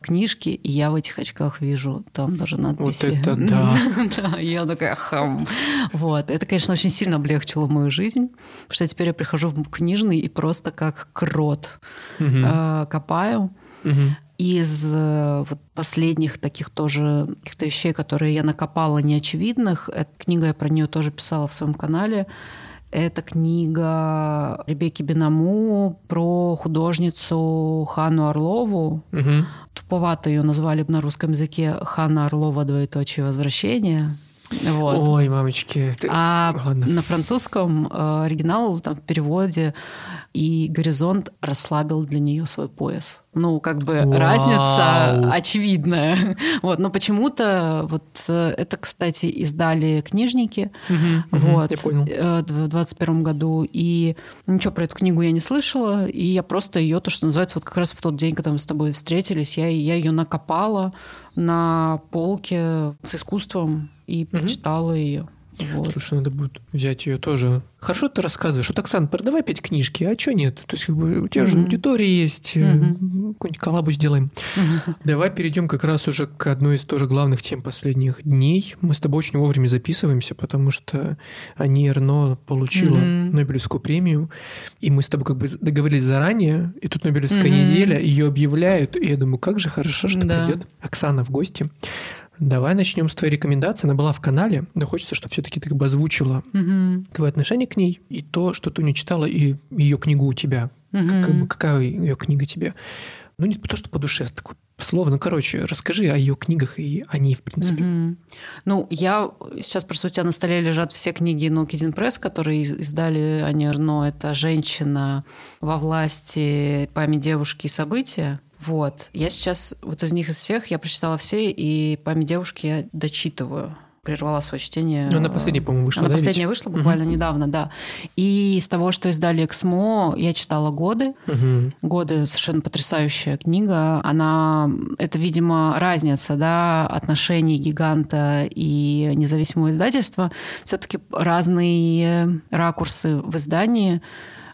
Speaker 2: книжки, и я в этих очках вижу там даже надписи.
Speaker 1: Вот это да.
Speaker 2: да, я такая хам. Вот. Это, конечно, очень сильно облегчило мою жизнь, потому что теперь я прихожу в книжный и просто как крот э, копаю. Из э, вот последних таких тоже каких-то вещей, которые я накопала неочевидных, эта книга, я про нее тоже писала в своем канале, это книга Ребекки Бенаму про художницу Хану Орлову. Угу. Туповато ее назвали на русском языке Хана Орлова двоеточие возвращение.
Speaker 1: Вот. Ой, мамочки.
Speaker 2: Ты... А Ладно. на французском э, оригинал там в переводе и горизонт расслабил для нее свой пояс. Ну, как бы Вау. разница очевидная. Вот, но почему-то вот э, это, кстати, издали книжники. Угу, вот,
Speaker 1: я понял.
Speaker 2: Э, в 21 году. И ничего про эту книгу я не слышала. И я просто ее, то, что называется, вот как раз в тот день, когда мы с тобой встретились, я, я ее накопала на полке с искусством и прочитала угу. ее.
Speaker 1: Вот. Слушай, надо будет взять ее тоже. Хорошо ты рассказываешь. Вот, Оксан, продавай пять книжки, а что нет? То есть, как бы, у тебя mm-hmm. же аудитория есть, mm-hmm. какую-нибудь коллабу сделаем. Mm-hmm. Давай перейдем как раз уже к одной из тоже главных тем последних дней. Мы с тобой очень вовремя записываемся, потому что Ани Эрно получила mm-hmm. Нобелевскую премию, и мы с тобой как бы договорились заранее, и тут Нобелевская mm-hmm. неделя, ее объявляют, и я думаю, как же хорошо, что да. придет Оксана в гости. Давай начнем с твоей рекомендации. Она была в канале, но хочется, чтобы все-таки ты как бы озвучила угу. твое отношение к ней и то, что ты не читала, и ее книгу у тебя. Угу. Как, какая ее книга тебе? Ну, не то, что по душе, а такое слово. Ну, короче, расскажи о ее книгах и о ней, в принципе.
Speaker 2: Угу. Ну, я сейчас просто у тебя на столе лежат все книги Нокидин Пресс, которые издали Ани Эрно. Это «Женщина во власти», «Память девушки и события». Вот. Я сейчас, вот из них из всех, я прочитала все, и «Память девушки» я дочитываю прервала свое чтение.
Speaker 1: Ну, она последняя, по-моему, вышла.
Speaker 2: Она
Speaker 1: да,
Speaker 2: последняя ведь? вышла буквально угу. недавно, да. И из того, что издали Эксмо, я читала «Годы». Угу. «Годы» — совершенно потрясающая книга. Она... Это, видимо, разница, да, отношений гиганта и независимого издательства. все таки разные ракурсы в издании.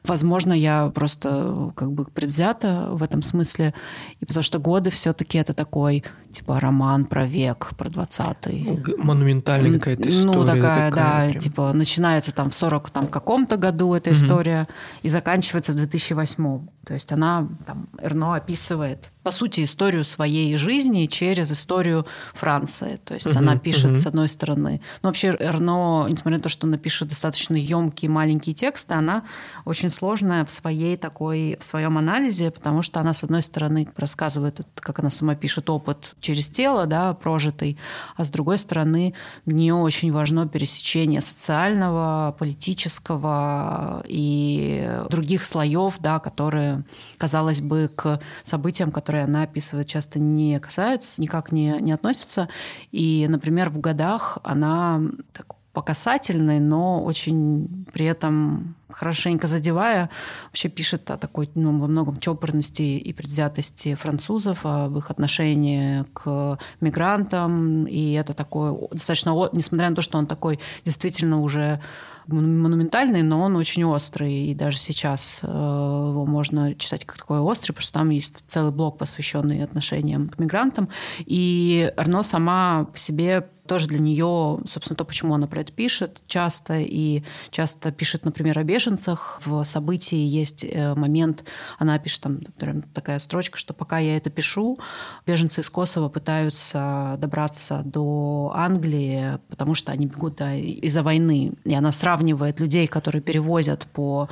Speaker 2: Возможно, я просто как бы предвзята в этом смысле, и потому что годы все-таки это такой типа роман про век, про 20-й.
Speaker 1: Монументальная какая-то история.
Speaker 2: Ну, такая, такая да, прям. типа начинается там в 40 там, каком-то году эта угу. история и заканчивается в 2008. То есть она, там, Эрно описывает, по сути, историю своей жизни через историю Франции. То есть угу, она пишет, угу. с одной стороны... Ну, вообще, Эрно, несмотря на то, что она пишет достаточно емкие маленькие тексты, она очень сложная в своей такой, в своем анализе, потому что она, с одной стороны, рассказывает, как она сама пишет, опыт через тело, да, прожитый, а с другой стороны, нее очень важно пересечение социального, политического и других слоев, да, которые, казалось бы, к событиям, которые она описывает, часто не касаются, никак не, не относятся. И, например, в годах она так по касательной, но очень при этом хорошенько задевая, вообще пишет о такой ну, во многом чопорности и предвзятости французов, об их отношении к мигрантам. И это такое достаточно, несмотря на то, что он такой действительно уже монументальный, но он очень острый, и даже сейчас э, его можно читать как такой острый, потому что там есть целый блок, посвященный отношениям к мигрантам. И Арно сама по себе тоже для нее, собственно, то, почему она про это пишет часто, и часто пишет, например, о беженцах. В событии есть э, момент, она пишет там, например, такая строчка, что пока я это пишу, беженцы из Косово пытаются добраться до Англии, потому что они бегут да, из-за войны. И она сравнивает людей, которые перевозят по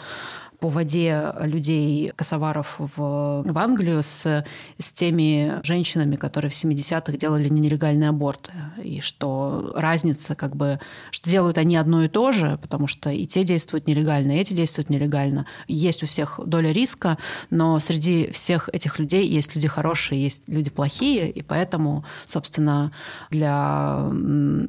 Speaker 2: по воде людей косоваров в, в Англию с, с теми женщинами, которые в 70-х делали нелегальные аборты. И что разница, как бы, что делают они одно и то же, потому что и те действуют нелегально, и эти действуют нелегально. Есть у всех доля риска, но среди всех этих людей есть люди хорошие, есть люди плохие, и поэтому, собственно, для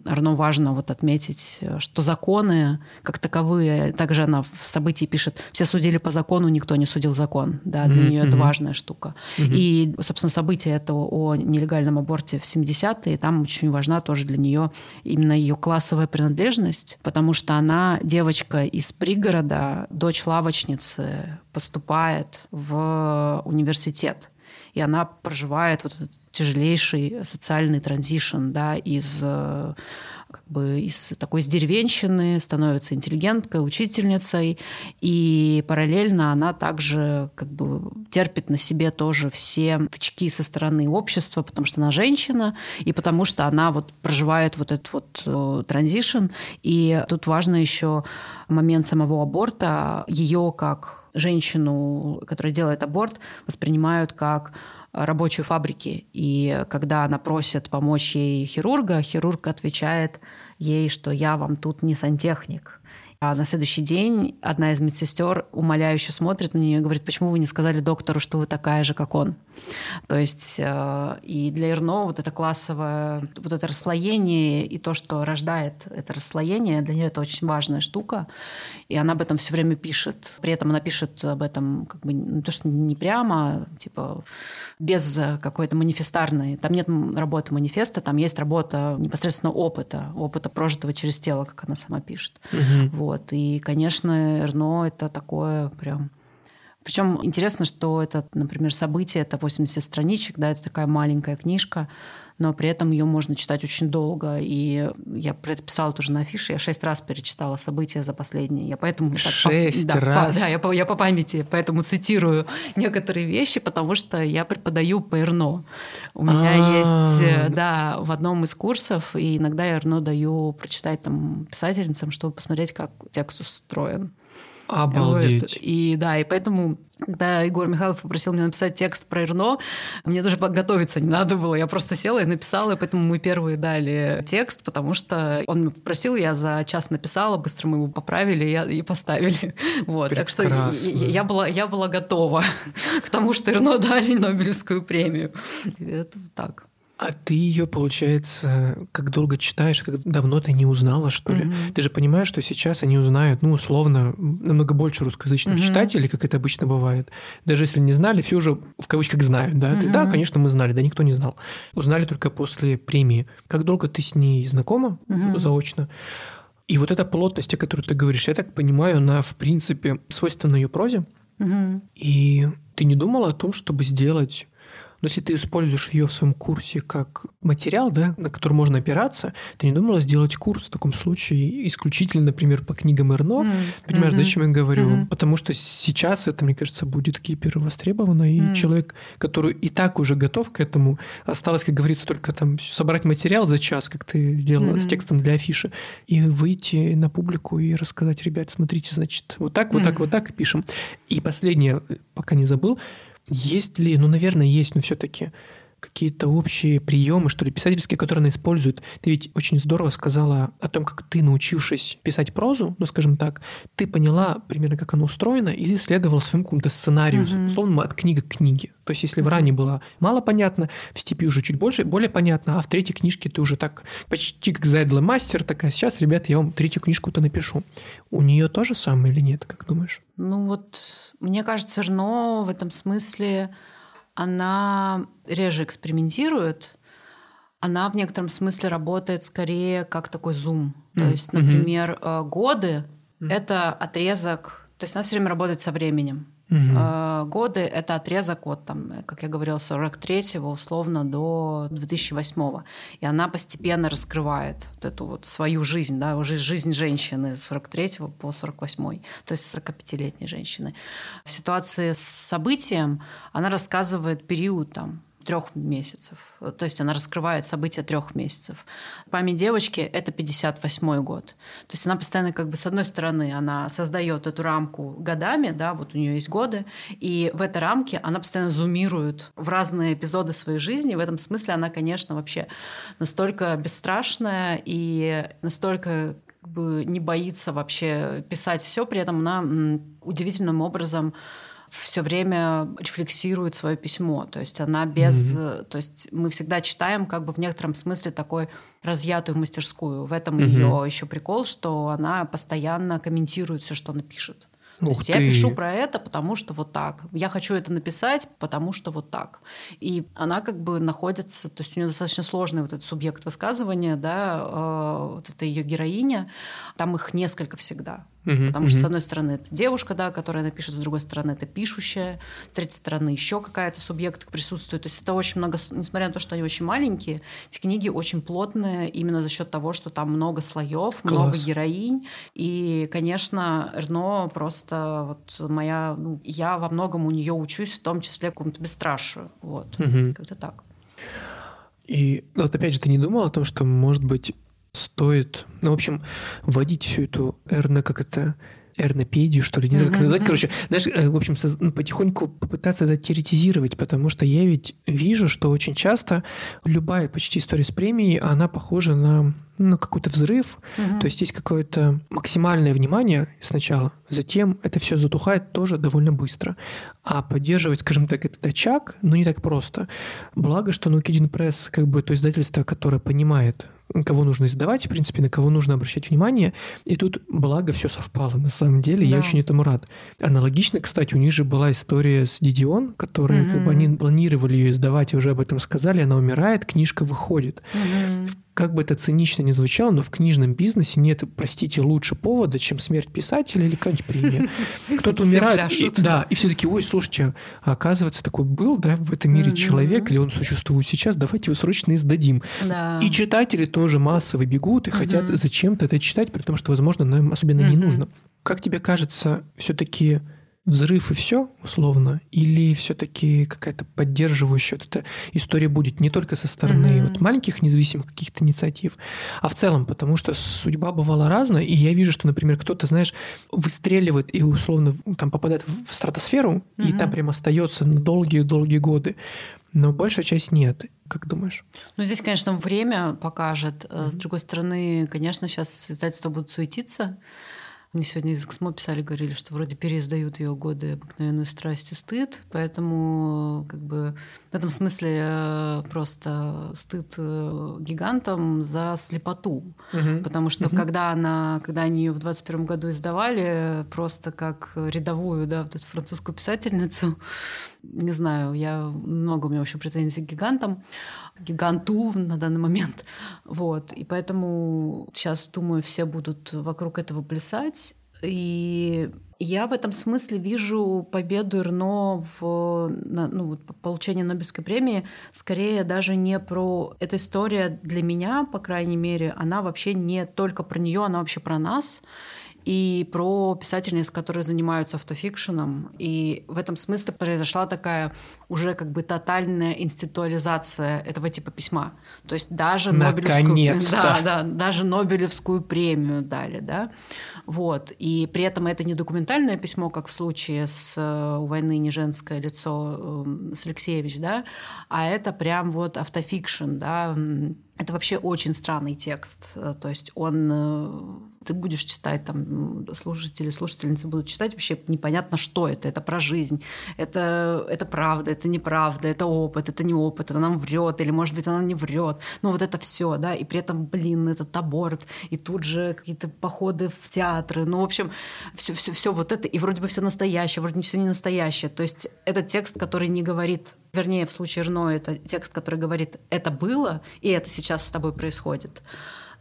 Speaker 2: Арно важно вот отметить, что законы как таковые, также она в событии пишет, все судьи судили по закону, никто не судил закон. Да, для mm-hmm. нее это важная штука. Mm-hmm. И, собственно, событие этого о нелегальном аборте в 70-е, там очень важна тоже для нее именно ее классовая принадлежность, потому что она девочка из пригорода, дочь лавочницы, поступает в университет и она проживает вот этот тяжелейший социальный транзишн да, из как бы из такой из деревенщины становится интеллигенткой, учительницей, и параллельно она также как бы терпит на себе тоже все тычки со стороны общества, потому что она женщина, и потому что она вот проживает вот этот вот э, транзишн. И тут важно еще момент самого аборта, ее как женщину, которая делает аборт, воспринимают как рабочую фабрики. И когда она просит помочь ей хирурга, хирург отвечает ей, что я вам тут не сантехник. А на следующий день одна из медсестер умоляюще смотрит на нее и говорит, почему вы не сказали доктору, что вы такая же, как он. То есть э, и для Ирно вот это классовое, вот это расслоение и то, что рождает это расслоение, для нее это очень важная штука. И она об этом все время пишет. При этом она пишет об этом как бы не то, что не прямо, типа без какой-то манифестарной. Там нет работы манифеста, там есть работа непосредственно опыта, опыта прожитого через тело, как она сама пишет. Угу. Вот. И, конечно, Эрно это такое прям причем интересно, что это, например, событие, это 80 страничек, да, это такая маленькая книжка, но при этом ее можно читать очень долго. И я про это писала тоже на афише, я шесть раз перечитала события за последние. Я поэтому
Speaker 1: шесть
Speaker 2: так,
Speaker 1: раз.
Speaker 2: По, да, я по, я по памяти, поэтому цитирую некоторые вещи, потому что я преподаю по РНО. У меня А-а-а. есть, э, да, в одном из курсов, и иногда я РНО даю прочитать там писательницам, чтобы посмотреть, как текст устроен.
Speaker 1: Обалдеть.
Speaker 2: Вот. И да, и поэтому когда Егор Михайлов попросил меня написать текст про Ирно, мне даже подготовиться не надо было. Я просто села и написала, и поэтому мы первые дали текст, потому что он попросил, я за час написала, быстро мы его поправили и поставили. Вот. Так что я, я, была, я была готова к тому, что Ирно дали Нобелевскую премию. Это так.
Speaker 1: А ты ее, получается, как долго читаешь, как давно ты не узнала, что ли? Mm-hmm. Ты же понимаешь, что сейчас они узнают, ну, условно, намного больше русскоязычных mm-hmm. читателей, как это обычно бывает. Даже если не знали, все уже в кавычках знают, да? Mm-hmm. Ты, да, конечно, мы знали, да, никто не знал. Узнали только после премии. Как долго ты с ней знакома mm-hmm. заочно? И вот эта плотность, о которой ты говоришь, я так понимаю, она, в принципе, свойственна ее прозе. Mm-hmm. И ты не думала о том, чтобы сделать но если ты используешь ее в своем курсе как материал, да, на который можно опираться, ты не думала сделать курс в таком случае исключительно, например, по книгам Эрно? Mm. Понимаешь, mm-hmm. да, о чем я говорю? Mm-hmm. Потому что сейчас это, мне кажется, будет гипер востребовано, и mm. человек, который и так уже готов к этому, осталось, как говорится, только там собрать материал за час, как ты сделала mm-hmm. с текстом для афиши, и выйти на публику и рассказать, ребят, смотрите, значит, вот так, вот mm. так, вот так пишем. И последнее, пока не забыл, есть ли, ну, наверное, есть, но все-таки какие-то общие приемы, что ли, писательские, которые она использует. Ты ведь очень здорово сказала о том, как ты, научившись писать прозу, ну, скажем так, ты поняла примерно, как оно устроено, и исследовала своему какому-то сценарию, mm-hmm. условно, от книги к книге. То есть, если mm-hmm. в ране было мало понятно, в степи уже чуть больше, более понятно, а в третьей книжке ты уже так почти как зайдлый мастер, такая, сейчас, ребята, я вам третью книжку-то напишу. У нее то же самое или нет, как думаешь?
Speaker 2: Ну вот, мне кажется, Рно в этом смысле она реже экспериментирует, она в некотором смысле работает скорее как такой зум. Mm. То есть, например, mm-hmm. годы mm. это отрезок, то есть она все время работает со временем. Угу. Годы – это отрезок от, там, как я говорила, 43-го условно до 2008-го. И она постепенно раскрывает вот эту вот свою жизнь, да, уже жизнь женщины с 43-го по 48-й, то есть 45-летней женщины. В ситуации с событием она рассказывает период там, трех месяцев. То есть она раскрывает события трех месяцев. Память девочки – это 58 год. То есть она постоянно, как бы, с одной стороны, она создает эту рамку годами, да, вот у нее есть годы, и в этой рамке она постоянно зумирует в разные эпизоды своей жизни. В этом смысле она, конечно, вообще настолько бесстрашная и настолько как бы не боится вообще писать все, при этом она удивительным образом все время рефлексирует свое письмо. То есть она без... Mm-hmm. То есть мы всегда читаем как бы в некотором смысле такой разъятую мастерскую. В этом mm-hmm. ее еще прикол, что она постоянно комментирует все, что она пишет. То Ух есть ты. я пишу про это, потому что вот так. Я хочу это написать, потому что вот так. И она как бы находится, то есть у нее достаточно сложный вот этот субъект высказывания, да, э, вот это ее героиня. Там их несколько всегда. Угу, Потому угу. что, с одной стороны, это девушка, да, которая напишет, с другой стороны, это пишущая, с третьей стороны, еще какая-то субъект присутствует. То есть это очень много, несмотря на то, что они очень маленькие, эти книги очень плотные именно за счет того, что там много слоев, много героинь. И, конечно, Эрно просто вот моя, ну, я во многом у нее учусь, в том числе какому-то бесстрашию. Вот, угу. как-то так.
Speaker 1: И вот опять же, ты не думал о том, что, может быть, стоит, ну, в общем, вводить всю эту эрно, как это, эрнопедию, что ли, не знаю, как назвать. Короче, знаешь, э, в общем, ну, потихоньку попытаться это теоретизировать, потому что я ведь вижу, что очень часто любая почти история с премией, она похожа на ну, какой-то взрыв. Угу. То есть есть какое-то максимальное внимание сначала, затем это все затухает тоже довольно быстро. А поддерживать, скажем так, этот очаг, ну, не так просто. Благо, что Наукидин Пресс, как бы то издательство, которое понимает кого нужно издавать, в принципе, на кого нужно обращать внимание. И тут, благо, все совпало на самом деле. Да. Я очень этому рад. Аналогично, кстати, у них же была история с Дидион, которая, mm-hmm. как бы они планировали ее издавать, и уже об этом сказали, она умирает, книжка выходит. Mm-hmm как бы это цинично не звучало, но в книжном бизнесе нет, простите, лучше повода, чем смерть писателя или какая-нибудь премия. Кто-то умирает, и, да, и все таки ой, слушайте, а оказывается, такой был, да, в этом мире человек, или он существует сейчас, давайте его срочно издадим. Да. И читатели тоже массово бегут и хотят зачем-то это читать, при том, что, возможно, нам особенно не нужно. Как тебе кажется, все-таки взрыв и все, условно, или все-таки какая-то поддерживающая вот эта история будет не только со стороны mm-hmm. вот маленьких независимых каких-то инициатив, а в целом, потому что судьба бывала разная, и я вижу, что, например, кто-то, знаешь, выстреливает и условно там попадает в стратосферу, mm-hmm. и там прям остается на долгие-долгие годы. Но большая часть нет. Как думаешь?
Speaker 2: Ну, здесь, конечно, время покажет. Mm-hmm. С другой стороны, конечно, сейчас издательства будут суетиться. Мне сегодня из Эксмо писали, говорили, что вроде переиздают ее годы обыкновенную страсть и стыд, поэтому как бы в этом смысле э, просто стыд э, гигантам за слепоту, угу. потому что угу. когда она, когда они ее в 21 году издавали, просто как рядовую, да, вот эту французскую писательницу, не знаю, я много у меня вообще претензий к гигантам, гиганту на данный момент. Вот. И поэтому сейчас, думаю, все будут вокруг этого плясать. И я в этом смысле вижу победу Ирно в ну, получении Нобелевской премии скорее даже не про... Эта история для меня, по крайней мере, она вообще не только про нее, она вообще про нас. И про писательниц, которые занимаются автофикшеном. И в этом смысле произошла такая уже как бы тотальная институализация этого типа письма. То есть даже Нобелевскую, да, да, даже Нобелевскую премию дали, да. Вот. И при этом это не документальное письмо, как в случае с э, «У войны не женское лицо» эм, с Алексеевич, да, а это прям вот автофикшн, да, это вообще очень странный текст. Э, то есть он... Э, ты будешь читать, там, слушатели, слушательницы будут читать, вообще непонятно, что это. Это про жизнь. Это, это правда, это неправда, это опыт, это не опыт, это нам врет, или, может быть, она не врет. Ну, вот это все, да. И при этом, блин, этот аборт, и тут же какие-то походы в театры. Ну, в общем, все, все, все вот это. И вроде бы все настоящее, вроде все не настоящее. То есть это текст, который не говорит вернее, в случае Рно это текст, который говорит «это было, и это сейчас с тобой происходит»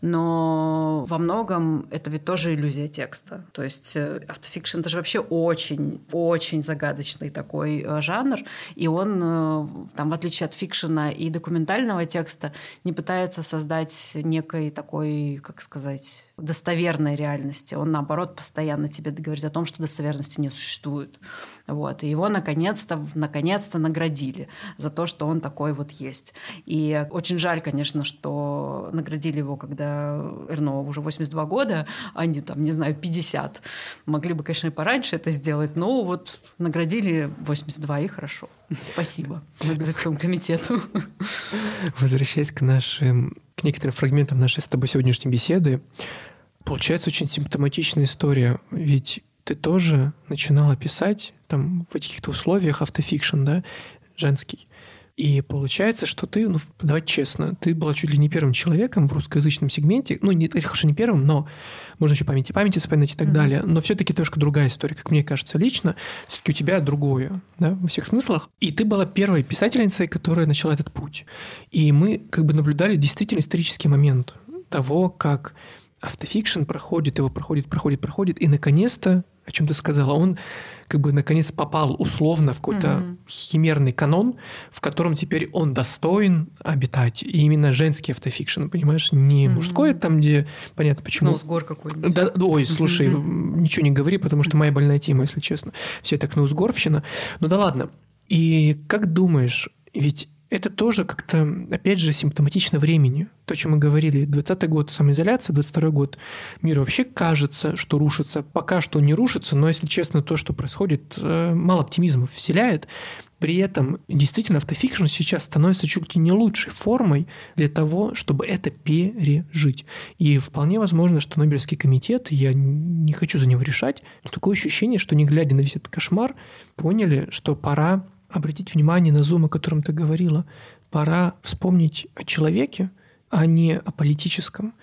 Speaker 2: но во многом это ведь тоже иллюзия текста. То есть э, автофикшн это же вообще очень-очень загадочный такой э, жанр, и он, э, там, в отличие от фикшена и документального текста, не пытается создать некой такой, как сказать, достоверной реальности. Он, наоборот, постоянно тебе говорит о том, что достоверности не существует. Вот. И его наконец-то, наконец-то наградили за то, что он такой вот есть. И очень жаль, конечно, что наградили его, когда Эрно уже 82 года, а не там, не знаю, 50. Могли бы, конечно, и пораньше это сделать, но вот наградили 82, и хорошо. Спасибо Нобелевскому комитету.
Speaker 1: Возвращаясь к нашим, к некоторым фрагментам нашей с тобой сегодняшней беседы, получается очень симптоматичная история. Ведь ты тоже начинала писать там в каких-то условиях автофикшн, да, женский. И получается, что ты, ну, давайте честно, ты была чуть ли не первым человеком в русскоязычном сегменте, ну, не, хорошо, не первым, но можно еще памяти памяти вспоминать и так mm-hmm. далее, но все-таки немножко другая история, как мне кажется лично, все-таки у тебя другое, да, во всех смыслах. И ты была первой писательницей, которая начала этот путь. И мы как бы наблюдали действительно исторический момент того, как автофикшн проходит, его проходит, проходит, проходит, и наконец-то, о чем ты сказала, он как бы наконец попал условно в какой-то mm-hmm. химерный канон, в котором теперь он достоин обитать. И именно женский автофикшн, понимаешь, не mm-hmm. мужской, там, где понятно почему.
Speaker 2: Ноусгор какой-нибудь.
Speaker 1: Да, ой, слушай, mm-hmm. ничего не говори, потому что моя больная тема, если честно. Все так ноусгорвщина. Ну да ладно. И как думаешь, ведь это тоже как-то, опять же, симптоматично времени. То, о чем мы говорили, 20-й год самоизоляция, 22-й год мир вообще кажется, что рушится. Пока что не рушится, но, если честно, то, что происходит, э, мало оптимизма вселяет. При этом действительно автофикшн сейчас становится чуть ли не лучшей формой для того, чтобы это пережить. И вполне возможно, что Нобелевский комитет, я не хочу за него решать, но такое ощущение, что не глядя на весь этот кошмар, поняли, что пора обратить внимание на зум, о котором ты говорила. Пора вспомнить о человеке, а не о политическом.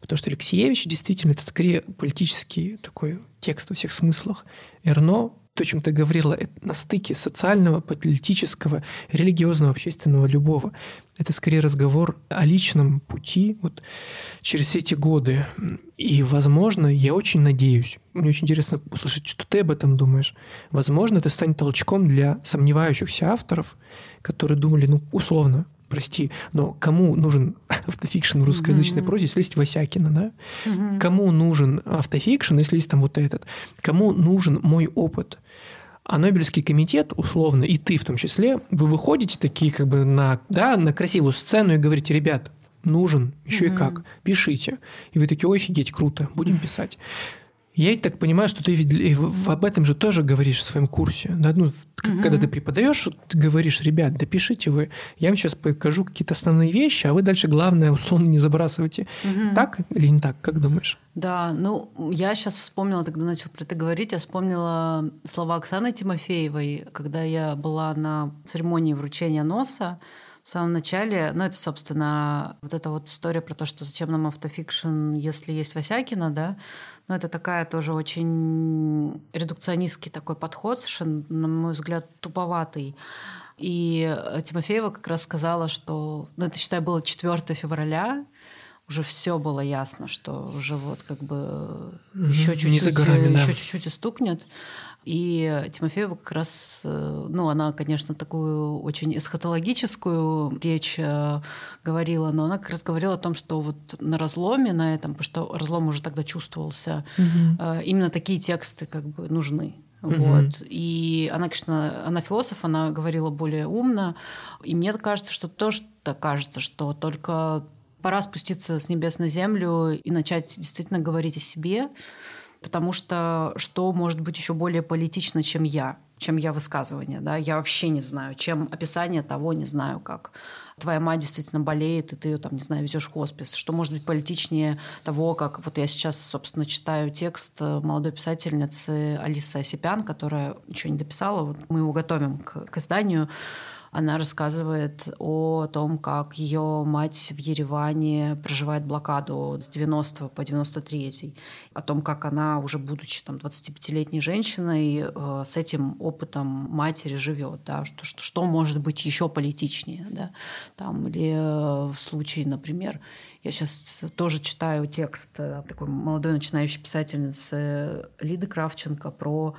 Speaker 1: Потому что Алексеевич действительно это скорее политический такой текст во всех смыслах. Эрно то, о чем ты говорила, это на стыке социального, политического, религиозного, общественного, любого. Это скорее разговор о личном пути вот через все эти годы. И, возможно, я очень надеюсь, мне очень интересно услышать, что ты об этом думаешь. Возможно, это станет толчком для сомневающихся авторов, которые думали, ну, условно, прости, но кому нужен автофикшн в русскоязычной mm-hmm. прозе, если есть Васякина, да? Mm-hmm. Кому нужен автофикшн, если есть там вот этот? Кому нужен мой опыт? А Нобелевский комитет, условно, и ты в том числе, вы выходите такие как бы на, да, на красивую сцену и говорите, ребят, нужен, еще mm-hmm. и как, пишите. И вы такие, офигеть, круто, будем писать. Я так понимаю, что ты ведь об этом же тоже говоришь в своем курсе. Да? Ну, угу. Когда ты преподаешь, ты говоришь, ребят, допишите вы, я вам сейчас покажу какие-то основные вещи, а вы дальше главное условно не забрасывайте. Угу. Так или не так, как думаешь?
Speaker 2: Да, ну я сейчас вспомнила, когда начал про это говорить, я вспомнила слова Оксаны Тимофеевой, когда я была на церемонии вручения носа в самом начале, ну, это, собственно, вот эта вот история про то, что зачем нам автофикшн, если есть Васякина, да, но это такая тоже очень редукционистский такой подход, совершенно, на мой взгляд, туповатый. И Тимофеева как раз сказала, что, ну, это, считай, было 4 февраля, уже все было ясно, что уже вот как бы угу, еще чуть-чуть, горами, да. еще чуть-чуть и стукнет. И Тимофеева как раз, э, ну, она, конечно, такую очень эсхатологическую речь э, говорила, но она как раз говорила о том, что вот на разломе, на этом, потому что разлом уже тогда чувствовался, угу. именно такие тексты как бы нужны. Угу. Вот. И она, конечно, она философ, она говорила более умно. И мне кажется, что то, что кажется, что только пора спуститься с небес на землю и начать действительно говорить о себе, потому что что может быть еще более политично, чем я, чем я высказывание, да, я вообще не знаю, чем описание того, не знаю, как. Твоя мать действительно болеет, и ты ее там, не знаю, везешь в хоспис. Что может быть политичнее того, как вот я сейчас, собственно, читаю текст молодой писательницы Алисы Осипян, которая еще не дописала, вот мы его готовим к, к изданию, она рассказывает о том, как ее мать в Ереване проживает блокаду с 90 по 93, о том, как она, уже будучи там 25-летней женщиной, э, с этим опытом матери живет, да, что, что, что может быть еще политичнее, да, там, или э, в случае, например, я сейчас тоже читаю текст э, такой молодой начинающей писательницы Лиды Кравченко про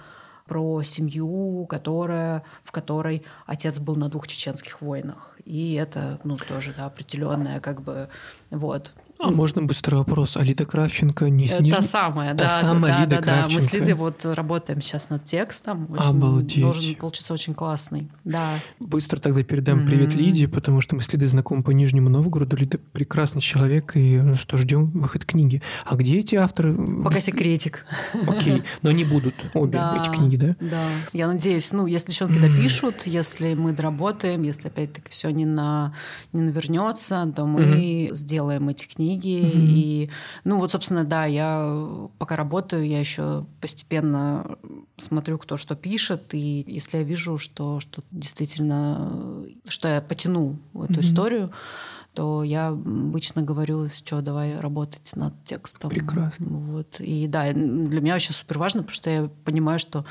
Speaker 2: про семью, которая, в которой отец был на двух чеченских войнах. И это, ну, тоже, да, определенная, как бы, вот,
Speaker 1: а можно быстрый вопрос? А Лида Кравченко не
Speaker 2: сниж... Та самая, Та да.
Speaker 1: самая
Speaker 2: да,
Speaker 1: Лида
Speaker 2: да,
Speaker 1: Кравченко.
Speaker 2: Да. Мы с Лидой вот работаем сейчас над текстом. Очень,
Speaker 1: Обалдеть.
Speaker 2: Должен получиться очень классный. Да.
Speaker 1: Быстро тогда передам mm-hmm. привет Лиде, потому что мы с Лидой знакомы по Нижнему Новгороду. Лида прекрасный человек, и ну что, ждем выход книги. А где эти авторы?
Speaker 2: Пока секретик.
Speaker 1: Окей, но они будут обе да, эти книги, да?
Speaker 2: Да. Я надеюсь, ну, если девчонки допишут, если мы доработаем, если опять-таки все не, на, не навернется, то мы mm-hmm. сделаем эти книги mm-hmm. и ну вот, собственно, да, я пока работаю, я еще постепенно смотрю, кто что пишет, и если я вижу, что, что действительно, что я потяну эту mm-hmm. историю, то я обычно говорю, что давай работать над текстом.
Speaker 1: Прекрасно.
Speaker 2: Вот. И да, для меня вообще супер важно, потому что я понимаю, что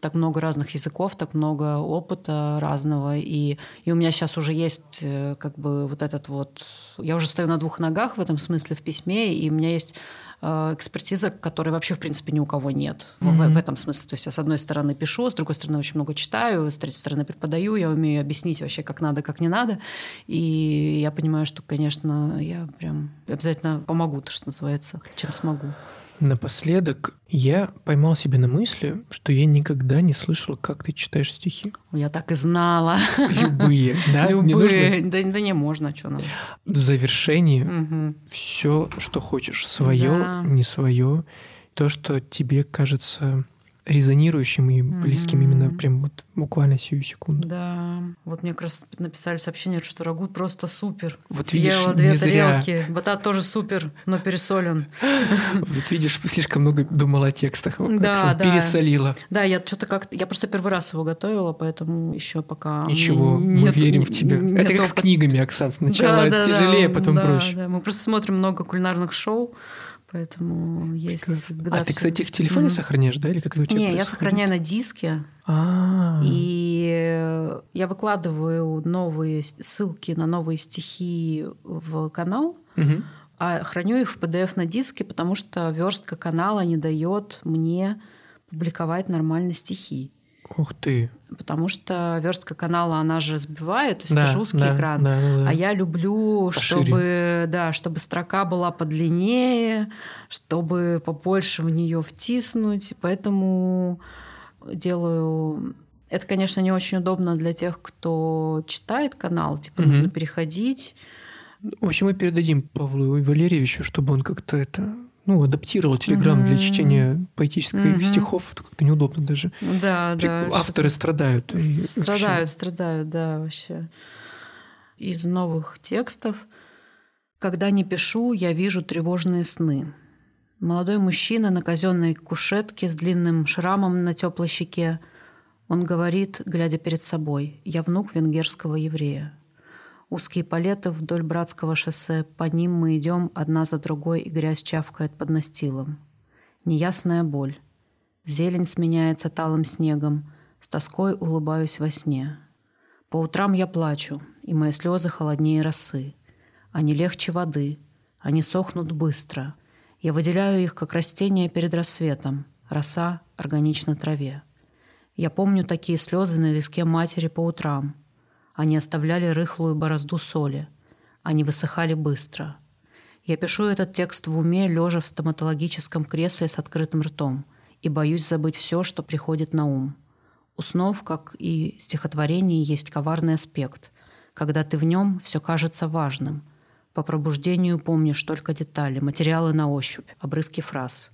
Speaker 2: так много разных языков, так много опыта разного. И, и у меня сейчас уже есть э, как бы вот этот вот... Я уже стою на двух ногах в этом смысле в письме, и у меня есть э, экспертиза, которой вообще, в принципе, ни у кого нет. Mm-hmm. В, в этом смысле. То есть я, с одной стороны, пишу, с другой стороны, очень много читаю, с третьей стороны, преподаю, я умею объяснить вообще, как надо, как не надо. И я понимаю, что, конечно, я прям обязательно помогу, то, что называется, чем смогу.
Speaker 1: Напоследок, я поймал себя на мысли, что я никогда не слышал, как ты читаешь стихи.
Speaker 2: Я так и знала.
Speaker 1: Любые, да?
Speaker 2: Любые. Да, да не можно, что нам.
Speaker 1: В завершении угу. все, что хочешь, свое, да. не свое, то, что тебе кажется резонирующим и близким mm-hmm. именно прям вот буквально сию секунду.
Speaker 2: Да. Вот мне как раз написали сообщение, что рагут просто супер.
Speaker 1: Вот Съела
Speaker 2: видишь, две тарелки. Зря. Батат тоже супер, но пересолен.
Speaker 1: Вот видишь, слишком много думала о текстах. Да, да. Пересолила.
Speaker 2: Да, я что-то как я просто первый раз его готовила, поэтому еще пока.
Speaker 1: Ничего, мы верим в тебя. Это как с книгами, Оксан. Сначала тяжелее, потом проще.
Speaker 2: Мы просто смотрим много кулинарных шоу. Поэтому есть...
Speaker 1: А ты, кстати, их в телефоне mm-hmm. сохраняешь, да? Или как это у тебя
Speaker 2: Не, я сохраняю на диске.
Speaker 1: А-а-а.
Speaker 2: И я выкладываю новые ссылки на новые стихи в канал,
Speaker 1: угу.
Speaker 2: а храню их в PDF на диске, потому что верстка канала не дает мне публиковать нормально стихи.
Speaker 1: Ух ты.
Speaker 2: Потому что верстка канала, она же сбивает, то есть да, это узкий да, экран.
Speaker 1: Да, да, да.
Speaker 2: А я люблю, чтобы, да, чтобы строка была подлиннее, чтобы побольше в нее втиснуть. Поэтому делаю это, конечно, не очень удобно для тех, кто читает канал, типа угу. нужно переходить.
Speaker 1: В общем, мы передадим Павлу Валерьевичу, чтобы он как-то это ну, адаптировал Телеграм mm-hmm. для чтения поэтических mm-hmm. стихов, это как-то неудобно даже.
Speaker 2: Да, При... да.
Speaker 1: Авторы страдают.
Speaker 2: Страдают, вообще. страдают, да, вообще. Из новых текстов. Когда не пишу, я вижу тревожные сны. Молодой мужчина на казенной кушетке с длинным шрамом на теплой щеке. Он говорит, глядя перед собой, «Я внук венгерского еврея». Узкие палеты вдоль Братского шоссе, по ним мы идем одна за другой, и грязь чавкает под настилом. Неясная боль. Зелень сменяется талым снегом, с тоской улыбаюсь во сне. По утрам я плачу, и мои слезы холоднее росы. Они легче воды, они сохнут быстро. Я выделяю их, как растения перед рассветом, роса органично траве. Я помню такие слезы на виске матери по утрам. Они оставляли рыхлую борозду соли. Они высыхали быстро. Я пишу этот текст в уме, лежа в стоматологическом кресле с открытым ртом, и боюсь забыть все, что приходит на ум. У снов, как и стихотворений, есть коварный аспект. Когда ты в нем, все кажется важным. По пробуждению помнишь только детали, материалы на ощупь, обрывки фраз.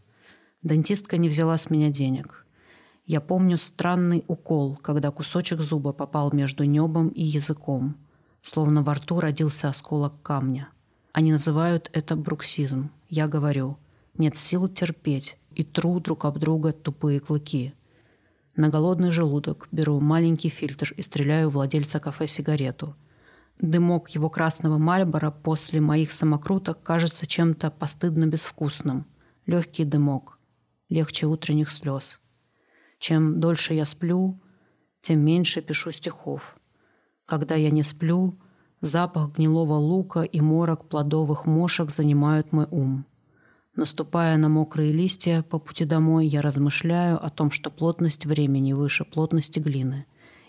Speaker 2: Дантистка не взяла с меня денег. Я помню странный укол, когда кусочек зуба попал между небом и языком, словно во рту родился осколок камня. Они называют это бруксизм. Я говорю, нет сил терпеть, и тру друг об друга тупые клыки. На голодный желудок беру маленький фильтр и стреляю владельца кафе сигарету. Дымок его красного мальбора после моих самокруток кажется чем-то постыдно безвкусным. Легкий дымок, легче утренних слез. Чем дольше я сплю, тем меньше пишу стихов. Когда я не сплю, запах гнилого лука и морок плодовых мошек занимают мой ум. Наступая на мокрые листья по пути домой, я размышляю о том, что плотность времени выше плотности глины,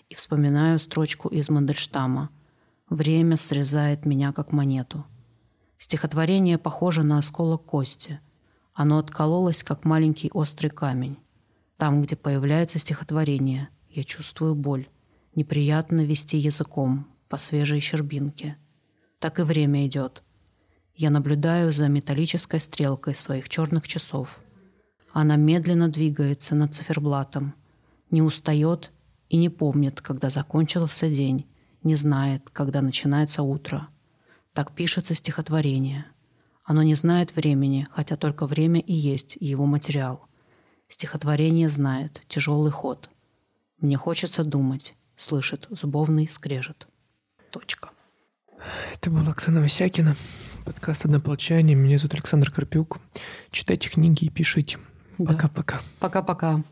Speaker 2: и вспоминаю строчку из Мандельштама «Время срезает меня, как монету». Стихотворение похоже на осколок кости. Оно откололось, как маленький острый камень. Там, где появляется стихотворение, я чувствую боль. Неприятно вести языком по свежей щербинке. Так и время идет. Я наблюдаю за металлической стрелкой своих черных часов. Она медленно двигается над циферблатом, не устает и не помнит, когда закончился день, не знает, когда начинается утро. Так пишется стихотворение. Оно не знает времени, хотя только время и есть его материал. Стихотворение знает тяжелый ход. Мне хочется думать, слышит зубовный скрежет. Точка.
Speaker 1: Это была Оксана Васякина, подкаст «Однополчане». Меня зовут Александр Карпюк. Читайте книги и пишите. Пока-пока.
Speaker 2: Пока-пока.